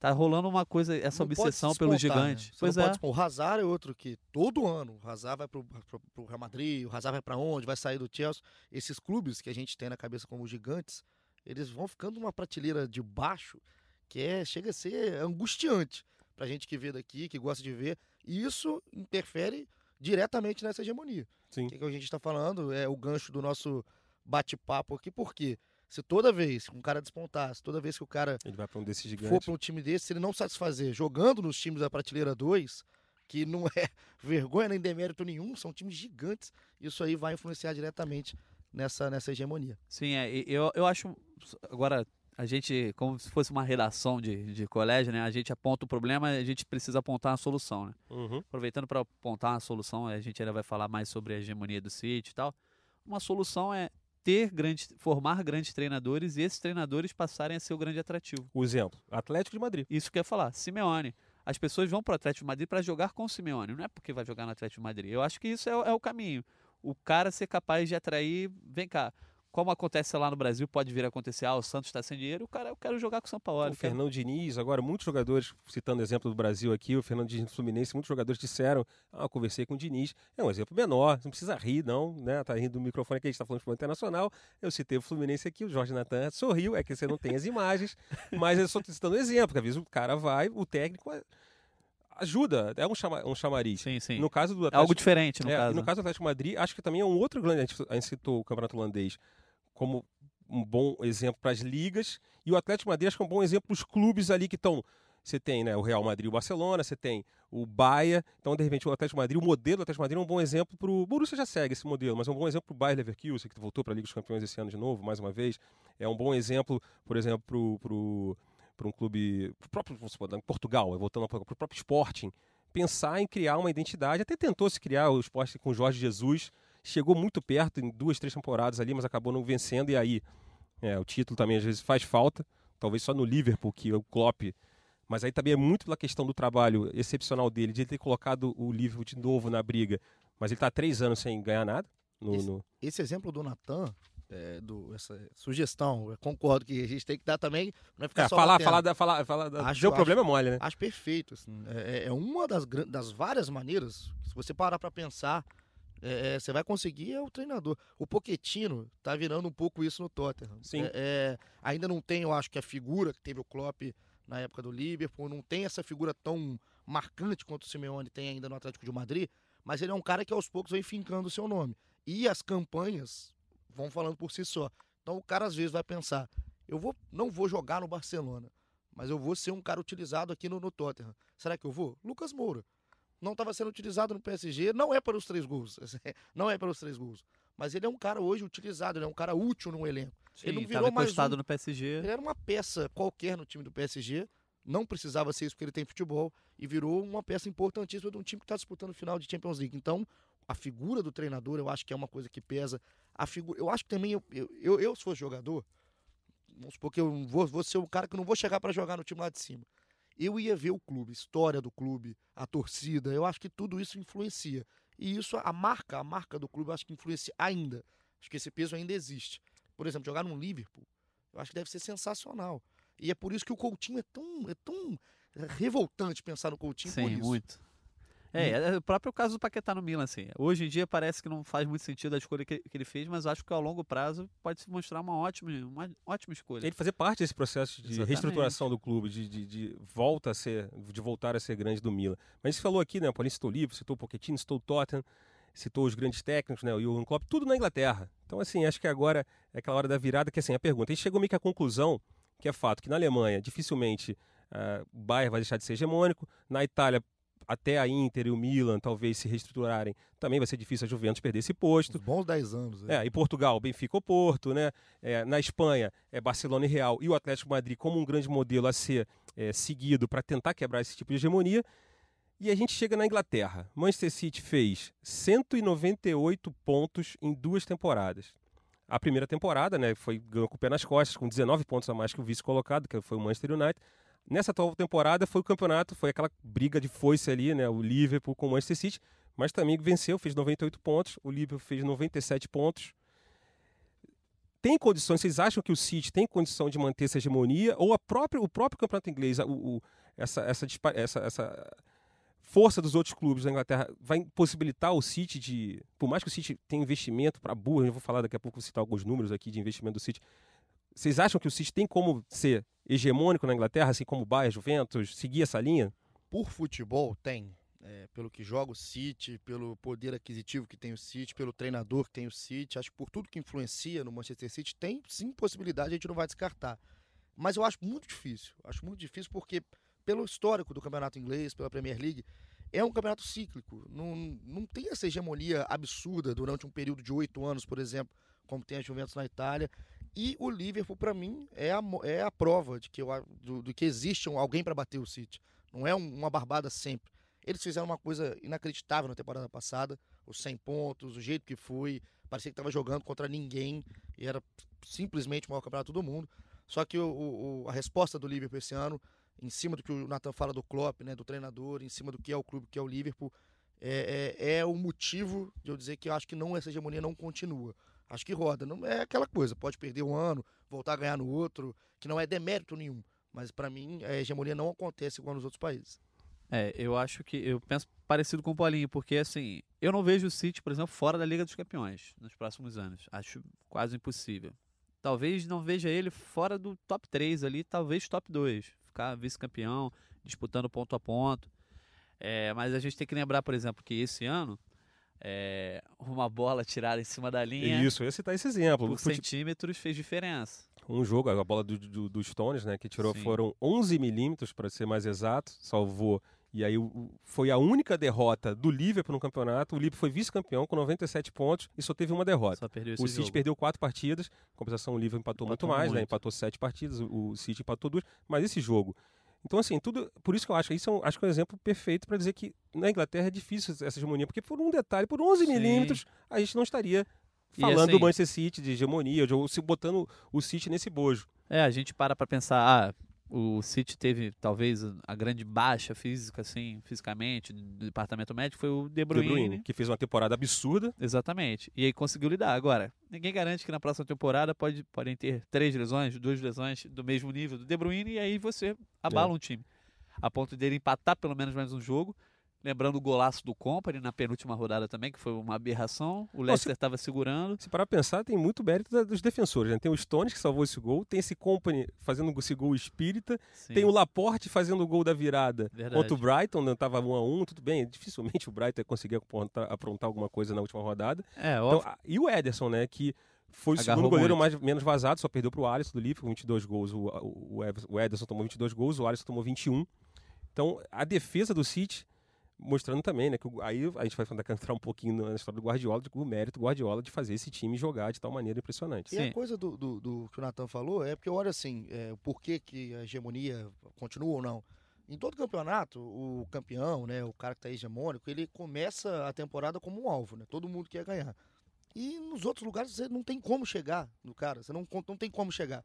Tá rolando uma coisa, essa Não obsessão se pelo né? gigante. Você Pois é. pode. O Hazard é outro que todo ano o Hazard vai pro, pro, pro Real Madrid, o Hazard vai pra onde, vai sair do Chelsea. Esses clubes que a gente tem na cabeça como gigantes, eles vão ficando numa prateleira de baixo que é, chega a ser angustiante pra gente que vê daqui, que gosta de ver. E isso interfere diretamente nessa hegemonia. Sim. O que, que a gente está falando é o gancho do nosso bate-papo aqui, porque se toda vez que um cara despontasse, toda vez que o cara Ele vai para um desses for gigantes. para um time desse, se ele não satisfazer jogando nos times da prateleira 2, que não é vergonha nem demérito nenhum, são times gigantes, isso aí vai influenciar diretamente nessa, nessa hegemonia. Sim, é, e eu, eu acho. Agora, a gente, como se fosse uma redação de, de colégio, né? A gente aponta o problema a gente precisa apontar a solução, né? Uhum. Aproveitando para apontar uma solução, a gente ainda vai falar mais sobre a hegemonia do City e tal. Uma solução é ter grandes, formar grandes treinadores e esses treinadores passarem a ser o grande atrativo. O exemplo, Atlético de Madrid. Isso que eu ia falar, Simeone. as pessoas vão para o Atlético de Madrid para jogar com o Simeone, não é porque vai jogar no Atlético de Madrid. Eu acho que isso é, é o caminho. O cara ser capaz de atrair, vem cá, como acontece lá no Brasil, pode vir a acontecer, ah, o Santos está sem dinheiro, o cara, eu quero jogar com o São Paulo. O Fernando Diniz, agora muitos jogadores, citando o exemplo do Brasil aqui, o Fernando Diniz do Fluminense, muitos jogadores disseram, ah, eu conversei com o Diniz, é um exemplo menor, não precisa rir não, né, tá rindo do microfone que a gente está falando de futebol internacional, eu citei o Fluminense aqui, o Jorge Natan sorriu, é que você não tem as imagens, mas eu só estou citando um exemplo, que às vezes o cara vai, o técnico ajuda, é um, chama, um chamariz. Sim, sim. No caso do Atlético, é algo diferente, no é, caso. No caso do Atlético Madrid, acho que também é um outro grande, a gente, a gente citou o Campeonato Holandês como um bom exemplo para as ligas. E o Atlético Madrid acho que é um bom exemplo para os clubes ali que estão. Você tem né, o Real Madrid e o Barcelona, você tem o Bahia. Então, de repente, o Atlético Madrid, o modelo do Atlético Madrid é um bom exemplo para o. Borussia já segue esse modelo, mas é um bom exemplo para o Bayern Leverkusen, que voltou para a Liga dos Campeões esse ano de novo, mais uma vez. É um bom exemplo, por exemplo, para para um clube, pro próprio, supor, Portugal, voltando para o próprio Sporting, pensar em criar uma identidade. Até tentou se criar o Sporting com Jorge Jesus, chegou muito perto em duas, três temporadas ali, mas acabou não vencendo. E aí, é, o título também às vezes faz falta. Talvez só no Liverpool, que o Klopp. Mas aí também é muito pela questão do trabalho excepcional dele, de ele ter colocado o Liverpool de novo na briga. Mas ele está três anos sem ganhar nada. No, esse, no... esse, exemplo do Natan, é, do, essa sugestão, eu concordo que a gente tem que dar também. Não é ficar é, só falar, falar, da, falar, falar da, acho, o problema mole, né? Acho perfeito. Assim, é, é, uma das, das várias maneiras, se você parar para pensar, é, é, você vai conseguir é o treinador. O Poquetino tá virando um pouco isso no Tottenham. Sim. É, é, ainda não tem, eu acho que a figura que teve o Klopp na época do Liverpool, não tem essa figura tão marcante quanto o Simeone tem ainda no Atlético de Madrid, mas ele é um cara que aos poucos vem fincando o seu nome. E as campanhas vão falando por si só. Então o cara às vezes vai pensar, eu vou, não vou jogar no Barcelona, mas eu vou ser um cara utilizado aqui no, no Tottenham. Será que eu vou? Lucas Moura não estava sendo utilizado no PSG, não é para os três gols, não é para os três gols. Mas ele é um cara hoje utilizado, ele é um cara útil no elenco. Sim, ele não virou mais um, no PSG. Ele era uma peça qualquer no time do PSG, não precisava ser isso porque ele tem futebol e virou uma peça importantíssima de um time que está disputando o final de Champions League. Então, a figura do treinador, eu acho que é uma coisa que pesa. A figura, eu acho que também eu, eu, eu, eu se fosse jogador, vamos supor que eu vou, vou ser o cara que não vou chegar para jogar no time lá de cima eu ia ver o clube, história do clube, a torcida, eu acho que tudo isso influencia. E isso, a marca, a marca do clube, eu acho que influencia ainda. Acho que esse peso ainda existe. Por exemplo, jogar num Liverpool, eu acho que deve ser sensacional. E é por isso que o Coutinho é tão, é tão revoltante pensar no Coutinho Sim, por isso. muito. É, é, o próprio caso do Paquetá no Milan, assim. Hoje em dia parece que não faz muito sentido a escolha que, que ele fez, mas acho que ao longo prazo pode se mostrar uma ótima, uma ótima escolha. Ele fazer parte desse processo de Exatamente. reestruturação do clube, de, de, de, volta a ser, de voltar a ser grande do Milan. Mas você falou aqui, né? O Paulinho citou o livro, citou o Pochettino, citou o Tottenham, citou os grandes técnicos, né? O Jurgen Klopp, tudo na Inglaterra. Então, assim, acho que agora é aquela hora da virada que, assim, a pergunta. A gente chegou meio que à conclusão, que é fato, que na Alemanha, dificilmente uh, o Bayern vai deixar de ser hegemônico. Na Itália, até a Inter e o Milan talvez se reestruturarem, também vai ser difícil a Juventus perder esse posto. Uns bons 10 anos. É, e Portugal, Benfica ou Porto, né? É, na Espanha, é Barcelona e Real e o Atlético Madrid como um grande modelo a ser é, seguido para tentar quebrar esse tipo de hegemonia. E a gente chega na Inglaterra. Manchester City fez 198 pontos em duas temporadas. A primeira temporada, né, foi ganhou com o pé nas costas, com 19 pontos a mais que o vice colocado, que foi o Manchester United. Nessa atual temporada foi o campeonato, foi aquela briga de foice ali, né? O Liverpool com o Manchester City, mas também venceu, fez 98 pontos, o Liverpool fez 97 pontos. Tem condições, vocês acham que o City tem condição de manter essa hegemonia? Ou a própria, o próprio campeonato inglês, o, o, essa, essa, essa, essa força dos outros clubes da Inglaterra vai possibilitar o City de. Por mais que o City tenha investimento para burro, eu vou falar daqui a pouco, vou citar alguns números aqui de investimento do City. Vocês acham que o City tem como ser hegemônico na Inglaterra, assim como o Bayern, Juventus, seguir essa linha? Por futebol, tem. É, pelo que joga o City, pelo poder aquisitivo que tem o City, pelo treinador que tem o City, acho que por tudo que influencia no Manchester City, tem sim possibilidade, a gente não vai descartar. Mas eu acho muito difícil. Acho muito difícil porque, pelo histórico do campeonato inglês, pela Premier League, é um campeonato cíclico. Não, não tem essa hegemonia absurda durante um período de oito anos, por exemplo, como tem a Juventus na Itália. E o Liverpool, para mim, é a, é a prova de que, eu, do, do que existe alguém para bater o City. Não é um, uma barbada sempre. Eles fizeram uma coisa inacreditável na temporada passada, os 100 pontos, o jeito que foi. Parecia que estava jogando contra ninguém e era simplesmente o maior campeonato do mundo. Só que o, o, a resposta do Liverpool esse ano em cima do que o Nathan fala do Klopp, né, do treinador, em cima do que é o clube, que é o Liverpool, é, é, é o motivo de eu dizer que eu acho que não essa hegemonia não continua. Acho que roda. Não é aquela coisa, pode perder um ano, voltar a ganhar no outro, que não é demérito nenhum. Mas para mim a hegemonia não acontece igual nos outros países. É, eu acho que eu penso parecido com o Paulinho, porque assim, eu não vejo o City, por exemplo, fora da Liga dos Campeões nos próximos anos. Acho quase impossível. Talvez não veja ele fora do top 3 ali, talvez top 2. Ficar vice-campeão, disputando ponto a ponto. É, mas a gente tem que lembrar, por exemplo, que esse ano é, uma bola tirada em cima da linha. Isso, eu ia citar esse exemplo. Por centímetros fez diferença. Um jogo, a bola do, do, do Stones, né, que tirou, Sim. foram 11 milímetros, para ser mais exato, salvou. E aí foi a única derrota do Liverpool no campeonato. O Liverpool foi vice-campeão com 97 pontos e só teve uma derrota. o City jogo. perdeu quatro partidas. Em compensação, o Liverpool empatou, empatou muito mais, né, muito. né? Empatou sete partidas, o City empatou duas. Mas esse jogo então, assim, tudo. Por isso que eu acho que isso é um, acho que é um exemplo perfeito para dizer que na Inglaterra é difícil essa hegemonia, porque por um detalhe, por 11 Sim. milímetros, a gente não estaria falando assim, do Manchester City, de hegemonia, ou se botando o City nesse bojo. É, a gente para para pensar, ah, o City teve talvez a grande baixa física, assim, fisicamente, do departamento médico, foi o De Bruyne, De Bruyne, que fez uma temporada absurda. Exatamente. E aí conseguiu lidar. Agora, ninguém garante que na próxima temporada pode, podem ter três lesões, duas lesões do mesmo nível do De Bruyne, e aí você abala é. um time. A ponto dele empatar pelo menos mais um jogo Lembrando o golaço do Company na penúltima rodada também, que foi uma aberração. O Leicester estava segurando. Se parar pra pensar, tem muito mérito dos defensores. Né? Tem o Stones que salvou esse gol, tem esse Company fazendo esse gol espírita, Sim. tem o Laporte fazendo o gol da virada Verdade. contra o Brighton, né? tava 1 a 1 tudo bem. Dificilmente o Brighton ia conseguir aprontar, aprontar alguma coisa na última rodada. É, então, e o Ederson, né? Que foi o Agarrou segundo goleiro mais, menos vazado, só perdeu para o Alisson do Liverpool, 22 gols. O, o, o Ederson tomou 22 gols, o Alisson tomou 21. Então, a defesa do City mostrando também, né, que aí a gente vai entrar um pouquinho na história do Guardiola, o mérito do Guardiola de fazer esse time jogar de tal maneira impressionante. E Sim. a coisa do, do, do, que o Natan falou é porque, olha assim, é, o porquê que a hegemonia continua ou não. Em todo campeonato, o campeão, né, o cara que está hegemônico, ele começa a temporada como um alvo, né? Todo mundo quer ganhar. E nos outros lugares você não tem como chegar no cara, você não, não tem como chegar.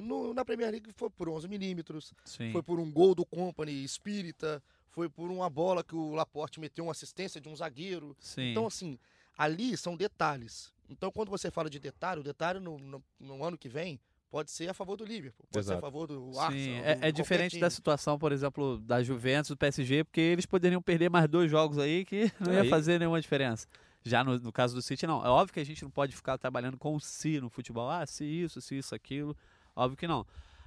No, na Premier League foi por 11 milímetros, foi por um gol do Company espírita, foi por uma bola que o Laporte meteu uma assistência de um zagueiro. Sim. Então, assim, ali são detalhes. Então, quando você fala de detalhe, o detalhe no, no, no ano que vem pode ser a favor do Liverpool, pode Exato. ser a favor do Arsenal. Sim, é, é diferente time. da situação, por exemplo, da Juventus, do PSG, porque eles poderiam perder mais dois jogos aí que não ia fazer nenhuma diferença. Já no, no, caso do City, não. É óbvio que a gente não pode ficar trabalhando com o si no futebol. Ah, se isso, se isso, aquilo. Óbvio que não.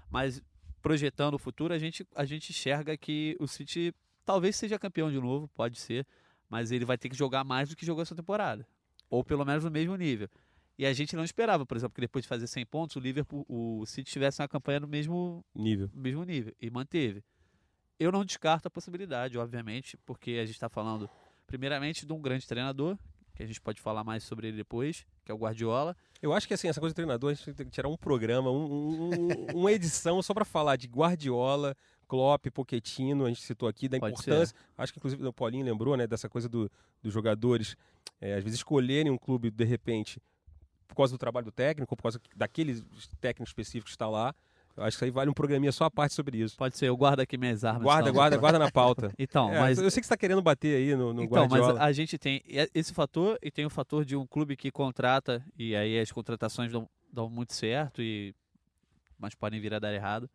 Mas projetando o futuro, a gente, a gente enxerga que o City Talvez seja campeão de novo, pode ser, mas ele vai ter que jogar mais do que jogou essa temporada. Ou pelo menos no mesmo nível. E a gente não esperava, por exemplo, que depois de fazer 100 pontos, o Liverpool, o City tivesse uma campanha no mesmo nível. Mesmo nível e manteve. Eu não descarto a possibilidade, obviamente, porque a gente está falando, primeiramente, de um grande treinador, que a gente pode falar mais sobre ele depois, que é o Guardiola. Eu acho que assim, essa coisa de treinador, a gente tem que tirar um programa, um, um, uma edição só para falar de Guardiola, Klopp, Pochettino, a gente citou aqui, da Pode importância. Ser. Acho que inclusive o Paulinho lembrou, né, dessa coisa do, dos jogadores, é, às vezes escolherem um clube de repente por causa do trabalho do técnico, por causa daquele técnico específico que está lá. Eu acho que aí vale um programinha só a parte sobre isso. Pode ser, eu guardo aqui minhas armas. Guarda, então. guarda, guarda na pauta. então, é, mas... Eu sei que você está querendo bater aí no, no então, Guardiola. mas a gente tem esse fator e tem o fator de um clube que contrata e aí as contratações dão, dão muito certo e mas podem vir a dar errado.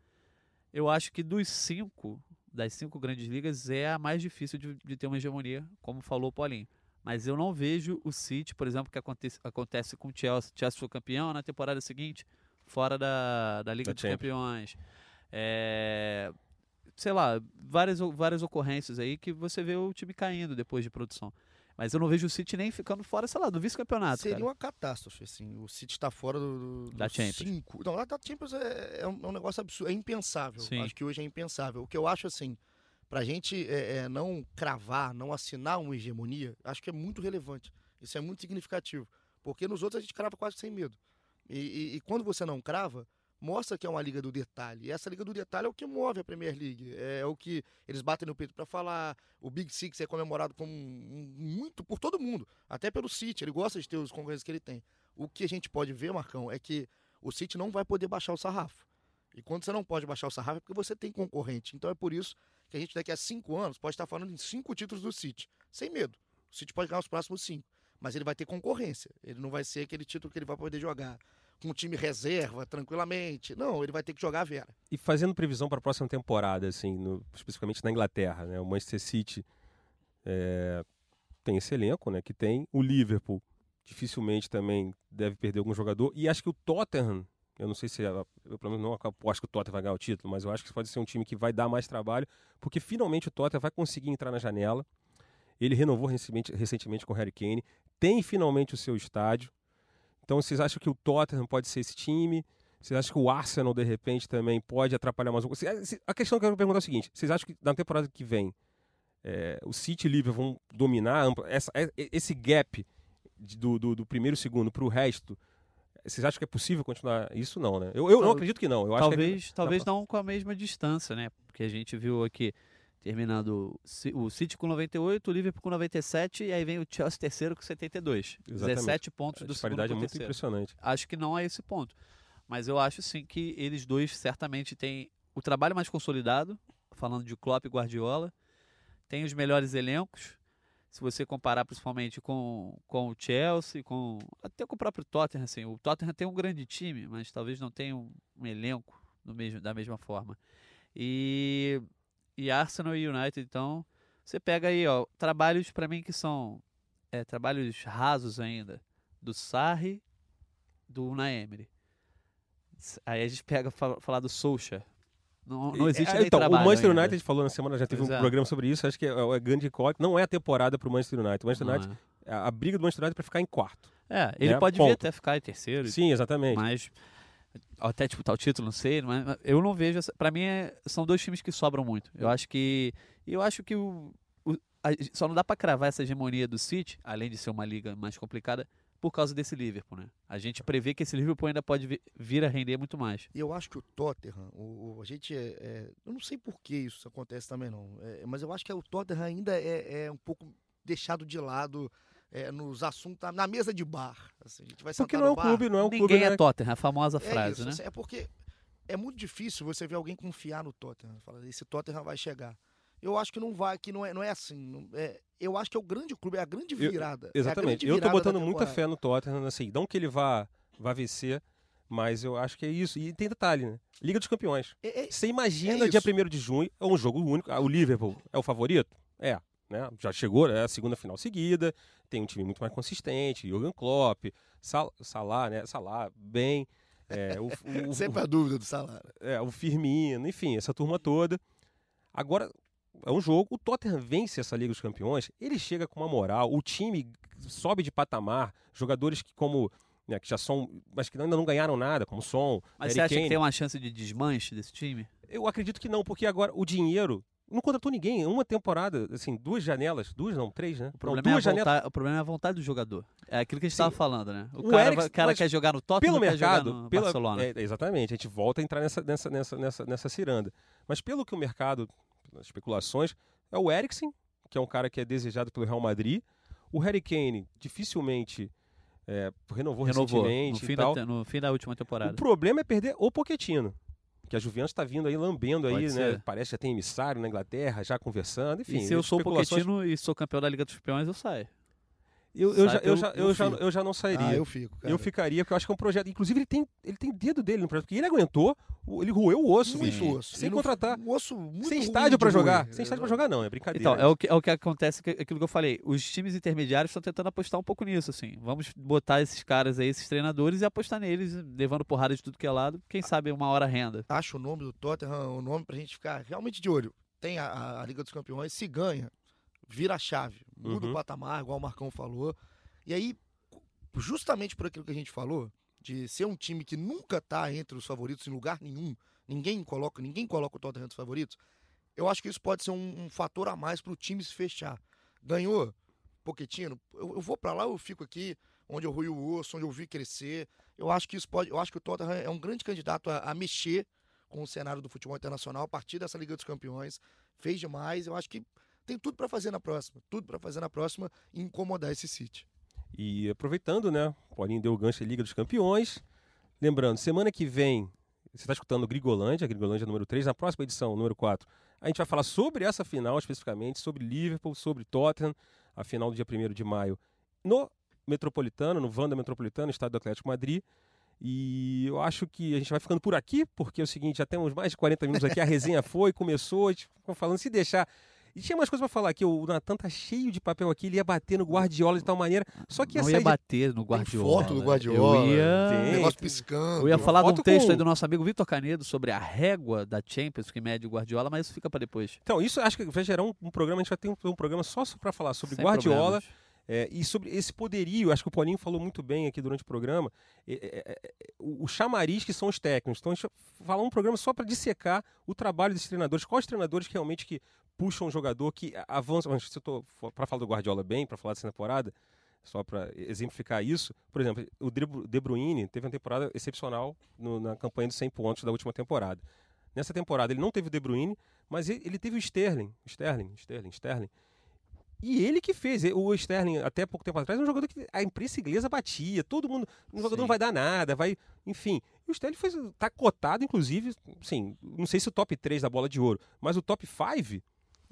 Eu acho que dos cinco, das cinco grandes ligas é a mais difícil de, de ter uma hegemonia, como falou o Paulinho. Mas eu não vejo o City, por exemplo, que acontece, acontece com o Chelsea. Chelsea foi campeão na temporada seguinte, fora da, da Liga da dos Champions. Campeões. É, sei lá, várias, várias ocorrências aí que você vê o time caindo depois de produção. Mas eu não vejo o City nem ficando fora, sei lá, do vice-campeonato. Seria cara. uma catástrofe, assim. O City está fora do, do, da Champions. Cinco. Não, da Champions é, é, um, é um negócio absurdo, é impensável. Sim. Acho que hoje é impensável. O que eu acho, assim, pra gente é, é, não cravar, não assinar uma hegemonia, acho que é muito relevante. Isso é muito significativo. Porque nos outros a gente crava quase sem medo. e, e, e quando você não crava, mostra que é uma liga do detalhe. E essa liga do detalhe é o que move a Premier League. É o que eles batem no peito para falar. O Big Six é comemorado como muito por todo mundo, até pelo City. Ele gosta de ter os concorrentes que ele tem. O que a gente pode ver, Marcão, é que o City não vai poder baixar o sarrafo. E quando você não pode baixar o sarrafo é porque você tem concorrente. Então é por isso que a gente daqui a cinco anos pode estar falando em cinco títulos do City. Sem medo. O City pode ganhar os próximos cinco. Mas ele vai ter concorrência. Ele não vai ser aquele título que ele vai poder jogar com o time reserva, tranquilamente. Não, ele vai ter que jogar a Vera. E fazendo previsão para a próxima temporada, assim, no, especificamente na Inglaterra, né? O Manchester City é, tem esse elenco, né? Que tem o Liverpool dificilmente também deve perder algum jogador. E acho que o Tottenham, eu não sei se, eu pelo menos não acho que o Tottenham vai ganhar o título, mas eu acho que pode ser um time que vai dar mais trabalho, porque finalmente o Tottenham vai conseguir entrar na janela. Ele renovou recentemente, recentemente com o Harry Kane, tem finalmente o seu estádio. Então vocês acham que o Tottenham pode ser esse time? Vocês acham que o Arsenal, de repente, também pode atrapalhar mais um? A questão que eu quero perguntar é a seguinte: vocês acham que na temporada que vem é, o City e o Liverpool vão dominar essa, esse gap do, do, do primeiro e segundo para o resto? Vocês acham que é possível continuar isso? Não, né? Eu, eu não acredito que não. Eu talvez que é, talvez não com a mesma distância, né? Porque a gente viu aqui terminando o City com 98, o Liverpool com 97 e aí vem o Chelsea terceiro com 72. Exatamente. 17 pontos a do segundo é muito terceiro. impressionante. Acho que não é esse ponto. Mas eu acho sim que eles dois certamente têm o trabalho mais consolidado, falando de Klopp e Guardiola, tem os melhores elencos. Se você comparar principalmente com, com o Chelsea, com até com o próprio Tottenham, assim, o Tottenham tem um grande time, mas talvez não tenha um, um elenco no mesmo, da mesma forma. E e Arsenal e United, então, você pega aí, ó, trabalhos para mim que são é, trabalhos rasos ainda, do Sarri, do Unai Emery. Aí a gente pega falar do Solskjaer. Não, não existe é, então, trabalho o Manchester ainda. United falou na semana, já teve pois um é. programa sobre isso, acho que é, é grande corte. Não é a temporada para o Manchester United. O Manchester não United, é. a briga do Manchester United é para ficar em quarto. É, ele né? pode Ponto. vir até ficar em terceiro. Sim, exatamente. Mas até disputar o título, não sei, mas eu não vejo. Para mim, é, são dois times que sobram muito. Eu acho que. Eu acho que o, o a, só não dá para cravar essa hegemonia do City, além de ser uma liga mais complicada, por causa desse Liverpool, né? A gente prevê que esse Liverpool ainda pode vir a render muito mais. Eu acho que o Tottenham, o, o a gente é, é, eu não sei por que isso acontece também não, é, mas eu acho que o Tottenham ainda é, é um pouco deixado de lado é, nos assuntos, na mesa de bar. Assim, a gente vai porque não é um bar, clube, não é um Ninguém clube. Ninguém é né? Tottenham, a famosa é frase, isso, né? Assim, é porque é muito difícil você ver alguém confiar no Tottenham. Fala, esse Tottenham vai chegar. Eu acho que não vai, que não é, não é assim. Não, é, eu acho que é o grande clube, é a grande virada. Eu, exatamente. É grande eu tô botando muita fé no Tottenham, assim, não que ele vá, vá vencer, mas eu acho que é isso. E tem detalhe, né? Liga dos Campeões. É, é, Você imagina dia 1 de junho, é um jogo único. O Liverpool é o favorito? É. Né? Já chegou, é a segunda final seguida, tem um time muito mais consistente, Jürgen Klopp, Sal, Salah, né? Salah, bem. É, o, o, Sempre a dúvida do Salah. É, o Firmino, enfim, essa turma toda. Agora, é um jogo, o Tottenham vence essa Liga dos Campeões, ele chega com uma moral, o time sobe de patamar, jogadores que como né, que já são, mas que ainda não ganharam nada, como Son, Mas Harry você acha Kane. que tem uma chance de desmanche desse time? Eu acredito que não, porque agora o dinheiro não contratou ninguém. Uma temporada, assim, duas janelas, duas não, três, né? O problema, não, é, a vontade, o problema é a vontade do jogador. É aquilo que a gente estava falando, né? O, O cara, Eriksen- cara quer jogar no Tottenham, pelo mercado, no pela, Barcelona. é, exatamente, a gente volta a entrar nessa, nessa, nessa, nessa, nessa ciranda. Mas pelo que o mercado, as especulações, é o Eriksen, que é um cara que é desejado pelo Real Madrid. O Harry Kane dificilmente é, renovou, Renovou no recentemente fim, e tal. da, no fim da última temporada. O problema é perder o Pochettino. Que a Juventus está vindo aí lambendo aí, Pode né? ser. Parece que já tem emissário na Inglaterra, já conversando, enfim. e se eu sou o Pochettino e sou campeão da Liga dos Campeões, eu saio. Eu, eu, já, eu, já, eu já, eu já não sairia. Ah, eu fico, cara. Eu ficaria, porque eu acho que é um projeto. Inclusive, ele tem, ele tem dedo dele no projeto, porque ele aguentou, ele roeu o osso, muito bicho, osso. sem E no- contratar. Um osso muito sem ruim estádio pra jogar. roer. Sem estádio pra jogar, não, é brincadeira. Então, é o que, é o que acontece, que- aquilo que eu falei. Os times intermediários estão tentando apostar um pouco nisso, assim. Vamos botar esses caras aí, esses treinadores, e apostar neles, levando porrada de tudo que é lado. Quem sabe uma hora renda. Acho o nome do Tottenham o nome pra gente ficar realmente de olho. Tem a- a, a Liga dos Campeões, se ganha, vira a chave. Muda Uhum. o patamar, igual o Marcão falou. E aí, justamente por aquilo que a gente falou, de ser um time que nunca tá entre os favoritos em lugar nenhum, ninguém coloca, ninguém coloca o Tottenham entre os favoritos, eu acho que isso pode ser um, um fator a mais pro time se fechar. Ganhou, Poquetino, eu, eu vou pra lá, eu fico aqui, onde eu rui o osso, onde eu vi crescer. Eu acho que isso pode. Eu acho que o Tottenham é um grande candidato a, a mexer com o cenário do futebol internacional a partir dessa Liga dos Campeões. Fez demais. Eu acho que tem tudo pra fazer na próxima. Tudo pra fazer na próxima e incomodar esse City. E aproveitando, né? Paulinho deu o gancho da Liga dos Campeões. Lembrando, semana que vem, Você está escutando Grigolândia, Grigolândia número 3. Na próxima edição, número 4, a gente vai falar sobre essa final especificamente, sobre Liverpool, sobre Tottenham, a final do dia 1 de maio, no Metropolitano, no Vanda Metropolitano, Estádio do Atlético Madrid. E eu acho que a gente vai ficando por aqui, porque é o seguinte, já temos mais de 40 minutos aqui, a resenha foi, começou, a gente ficou falando, se deixar. E tinha mais coisas pra falar aqui, o Natan tá cheio de papel aqui, ele ia bater no Guardiola de tal maneira, só que ia Não sair ia de- bater no Tem Guardiola. foto do Guardiola. Eu ia... Tem. Negócio piscando. Eu ia falar de um texto com- aí do nosso amigo Vitor Canedo sobre a régua da Champions que mede o Guardiola, mas isso fica pra depois. Então, isso acho que vai gerar um, um programa, a gente vai ter um, um programa só para falar sobre Sem Guardiola, problemas. É, e sobre esse poderio, acho que o Paulinho falou muito bem aqui durante o programa, é, é, é, o, o chamariz que são os técnicos. Então a gente vai falar um programa só para dissecar o trabalho desses treinadores, quais treinadores que realmente que puxam um jogador, que avançam. Se eu estou para falar do Guardiola bem, para falar dessa temporada, só para exemplificar isso, por exemplo, o De Bru- De Bruyne teve uma temporada excepcional no- na campanha dos 100 pontos da última temporada. Nessa temporada ele não teve o De Bruyne, mas ele, ele teve o Sterling, Sterling, Sterling, Sterling. E ele que fez. O Sterling, até pouco tempo atrás, era um jogador que a imprensa inglesa batia. Todo mundo. O jogador Sim. não vai dar nada, vai. Enfim. E o Sterling fez, tá cotado, inclusive, sim, não sei se o top 3 da bola de ouro, mas o top 5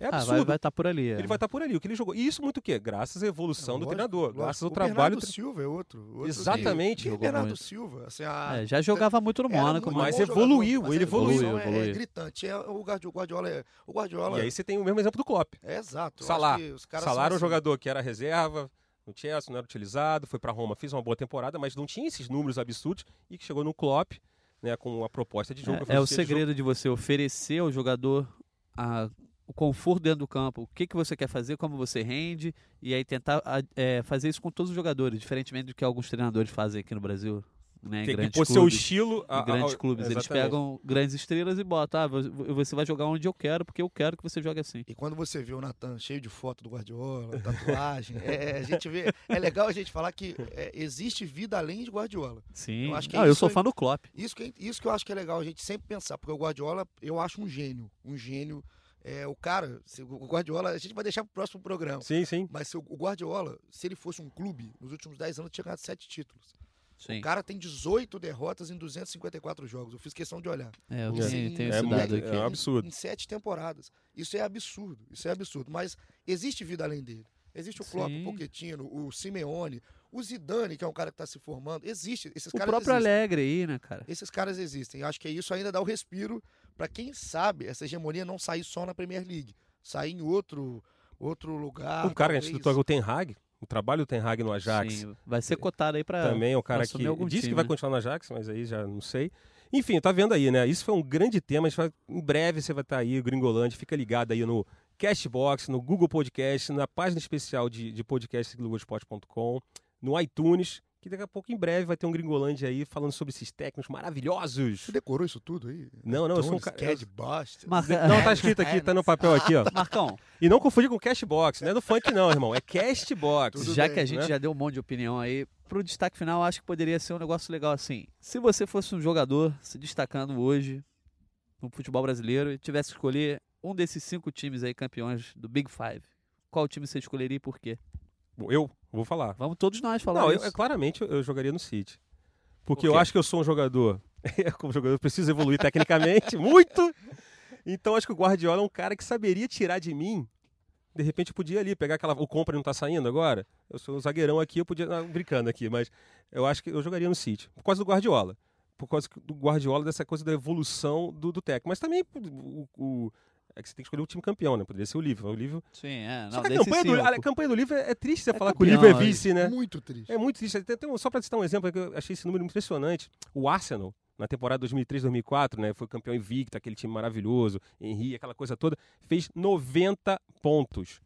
é Ah, absurdo. vai estar por ali. é. Ele vai estar por ali. O que ele jogou. E isso muito o quê? Graças à evolução do Lógico, treinador. lógico. Graças ao o trabalho. Bernardo do tre- Silva é outro. outro Exatamente. Jogou Bernardo muito. Silva, assim, a, É, já jogava muito no Mônaco, mas evoluiu, jogador, mas ele a evolução evoluiu, é, evoluiu. gritante. É, o Guardi- o Guardiola é. O Guardiola E aí você tem o mesmo exemplo do Klopp. é exato. Salah era são um assim. jogador que era reserva, no Chelsea, não era utilizado, foi para Roma, fez uma boa temporada, mas não tinha esses números absurdos e que chegou no Klopp, né, com a proposta de jogo. É, é o filosofia de segredo de você oferecer ao jogador a- o conforto dentro do campo, o que, que você quer fazer, como você rende, e aí tentar a- é, fazer isso com todos os jogadores, diferentemente do que alguns treinadores fazem aqui no Brasil. Né, em Tem que grandes pôr seu clubes. estilo. a- em a- grandes ao- clubes. Eles Exatamente. pegam grandes estrelas e botam, ah, vo- você vai jogar onde eu quero, porque eu quero que você jogue assim. E quando você vê o Natan cheio de foto do Guardiola, tatuagem, é, a gente vê. É legal a gente falar que é, existe vida além de Guardiola. Sim. Eu acho que Não, é eu sou fã do Klopp. Isso que, isso que eu acho que é legal a gente sempre pensar, porque o Guardiola eu acho um gênio. Um gênio. É, o cara, se o Guardiola, a gente vai deixar pro próximo programa. Sim, sim. Mas se o o Guardiola, se ele fosse um clube, nos últimos 10 anos tinha ganhado 7 títulos. Sim. O cara tem 18 derrotas em 254 jogos. Eu fiz questão de olhar. É, eu É. tenho, tenho É esse muito- dado é aqui. um absurdo. Em, em sete temporadas. Isso é absurdo. Isso é absurdo. Mas existe vida além dele. Existe o Klopp, Sim. o Pochettino, o Simeone, o Zidane, que é um cara que está se formando. Existe. Esses O caras próprio existem. Alegre aí, né, cara? Esses caras existem. Acho que isso ainda dá o respiro para quem sabe essa hegemonia não sair só na Premier League. Sair em outro, outro lugar. o cara que a gente citou, o Ten Hag, o trabalho do Ten Hag no Ajax, Sim, vai ser cotado aí pra. também é um cara que disse que vai né? continuar no Ajax, mas aí já não sei. Enfim, tá vendo aí, né? Isso foi um grande tema. A gente vai- em breve você vai estar aí, o Gringolândia. Fica ligado aí no Cashbox, no Google Podcast, na página especial de, de podcast globoesporte.com, no iTunes, que daqui a pouco, em breve, vai ter um Gringolândia aí falando sobre esses técnicos maravilhosos. Você decorou isso tudo aí? Não, não, eu sou um cara- Buster. Marca- Não, tá escrito aqui, tá no papel aqui, ó. Marcão, E não confundir com Cashbox, não é do funk não, irmão, é Castbox. Tudo já bem, que a gente né? já deu um monte de opinião aí, pro destaque final, acho que poderia ser um negócio legal assim. Se você fosse um jogador se destacando hoje no futebol brasileiro e tivesse que escolher um desses cinco times aí campeões do Big Five, qual time você escolheria e por quê? Eu vou falar. Vamos todos nós falar Não, isso. eu- claramente eu, jogaria no City. Porque Por eu acho que eu sou um jogador. Como jogador, eu preciso evoluir tecnicamente muito. Então acho que o Guardiola é um cara que saberia tirar de mim. De repente eu podia ali pegar aquela. O compra não tá saindo agora. Eu sou um zagueirão aqui, eu podia. Não, brincando aqui, mas eu acho que eu jogaria no City. Por causa do Guardiola. Por causa do Guardiola, dessa coisa da evolução do, do técnico. Mas também o, o- é que você tem que escolher o time campeão, né? Poderia ser o Liverpool. O Liverpool Sim, é. só Não, que a campanha, do, a campanha do livro é, é triste você É falar que o campeão, livro é é vice, né? Muito triste. É muito triste. Tem- tem- só para citar um exemplo, que eu achei esse número impressionante. O Arsenal, na temporada 2003-2004, né, foi campeão invicto, aquele time maravilhoso, Henry, aquela coisa toda, fez 90 pontos.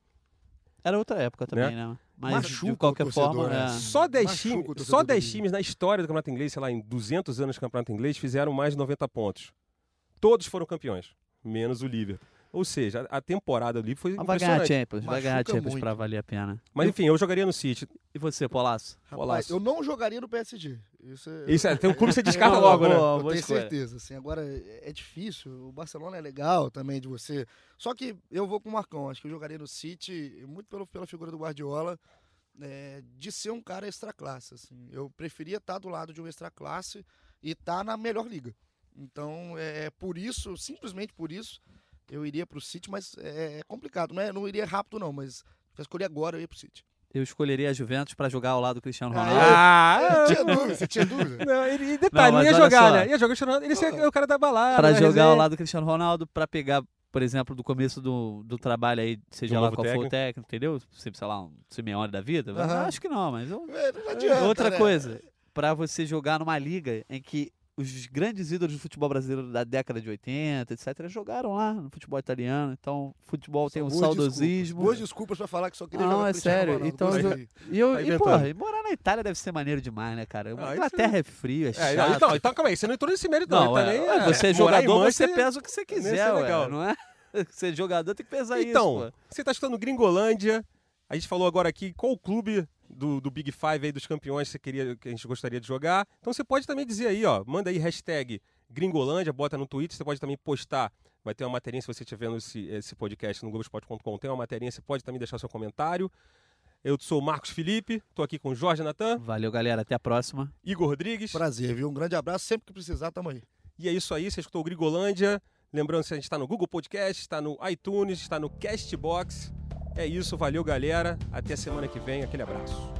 Era outra época também, né? Mas Machuca de qualquer forma, né? é. Só 10 Machuca o times, só do 10 Liverpool. times na história do Campeonato Inglês, sei lá, em 200 anos de Campeonato Inglês, fizeram mais de 90 pontos. Todos foram campeões, menos o Liverpool. Ou seja, a temporada Liverpool foi Mas vai ganhar a impressionante. Champions, vai ganhar a Champions muito. pra valer a pena. Mas enfim, eu jogaria no City. E você, Polaço? Rapaz, Golaço. eu não jogaria no PSG. Isso é, Isso é, tem um clube que você descarta logo, né? Eu tenho certeza, assim, agora é é difícil, o Barcelona é legal também de você, só que eu vou com o Marcão, acho que eu jogaria no City, muito pelo, pela figura do Guardiola, é, de ser um cara extra classe, assim, eu preferia estar do lado de um extra classe e estar na melhor liga, Então, é por isso, simplesmente por isso, eu iria pro City, mas é, é complicado. Não, é, não iria rápido, não, mas se eu escolher agora, eu ia pro City. Eu escolheria a Juventus para jogar ao lado do Cristiano Ah, Ronaldo. Ah, Tinha dúvida, você tinha dúvida? Não, ele, e detalhe, Não, ia jogar, só. né? Ia jogar o Cristiano Ronaldo. Ele é o cara da balada. Para da jogar ao lado do Cristiano Ronaldo, para pegar, por exemplo, do começo do, do trabalho aí, seja Do lá qual for o técnico. técnico, entendeu? Se, sei lá, um Simeone da vida. Eu Aham. Acho que não, mas eu- É, não adianta, Outra né? coisa, para você jogar numa liga em que os grandes ídolos do futebol brasileiro da década de 80, etc., jogaram lá no futebol italiano. Então, futebol tem um Boas saudosismo. desculpas, Boas desculpas pra falar que só queria Não, jogar com é sério, Ronaldo. então eu-. E, eu, Tá e, porra, e morar na Itália deve ser maneiro demais, né, cara? Ah, a isso terra é frio, é chato. É, não, então, então, calma aí, você não entrou nesse mérito, Não, não. é, também, é, você é jogador, você pesa o que você quiser, é ué, legal. não é? Você é jogador, tem que pesar Então, isso, pô. você está escutando Gringolândia. A gente falou agora aqui qual o clube do, do Big Five aí dos campeões que, você queria, que a gente gostaria de jogar. Então você pode também dizer aí, ó, manda aí hashtag Gringolândia, bota no Twitter, você pode também postar. Vai ter uma matéria se você estiver vendo esse, esse podcast no Globoesporte.com, tem uma matéria, você pode também deixar seu comentário. Eu sou o Marcos Felipe, estou aqui com o Jorge Natan, Valeu, galera. Até a próxima. Igor Rodrigues. Prazer, viu? Um grande abraço. Sempre que precisar, tamo aí. E é isso aí, você escutou o Gringolândia. Lembrando que a gente está no Google Podcast, está no iTunes, está no Castbox. É isso, valeu galera. Até semana que vem. Aquele abraço.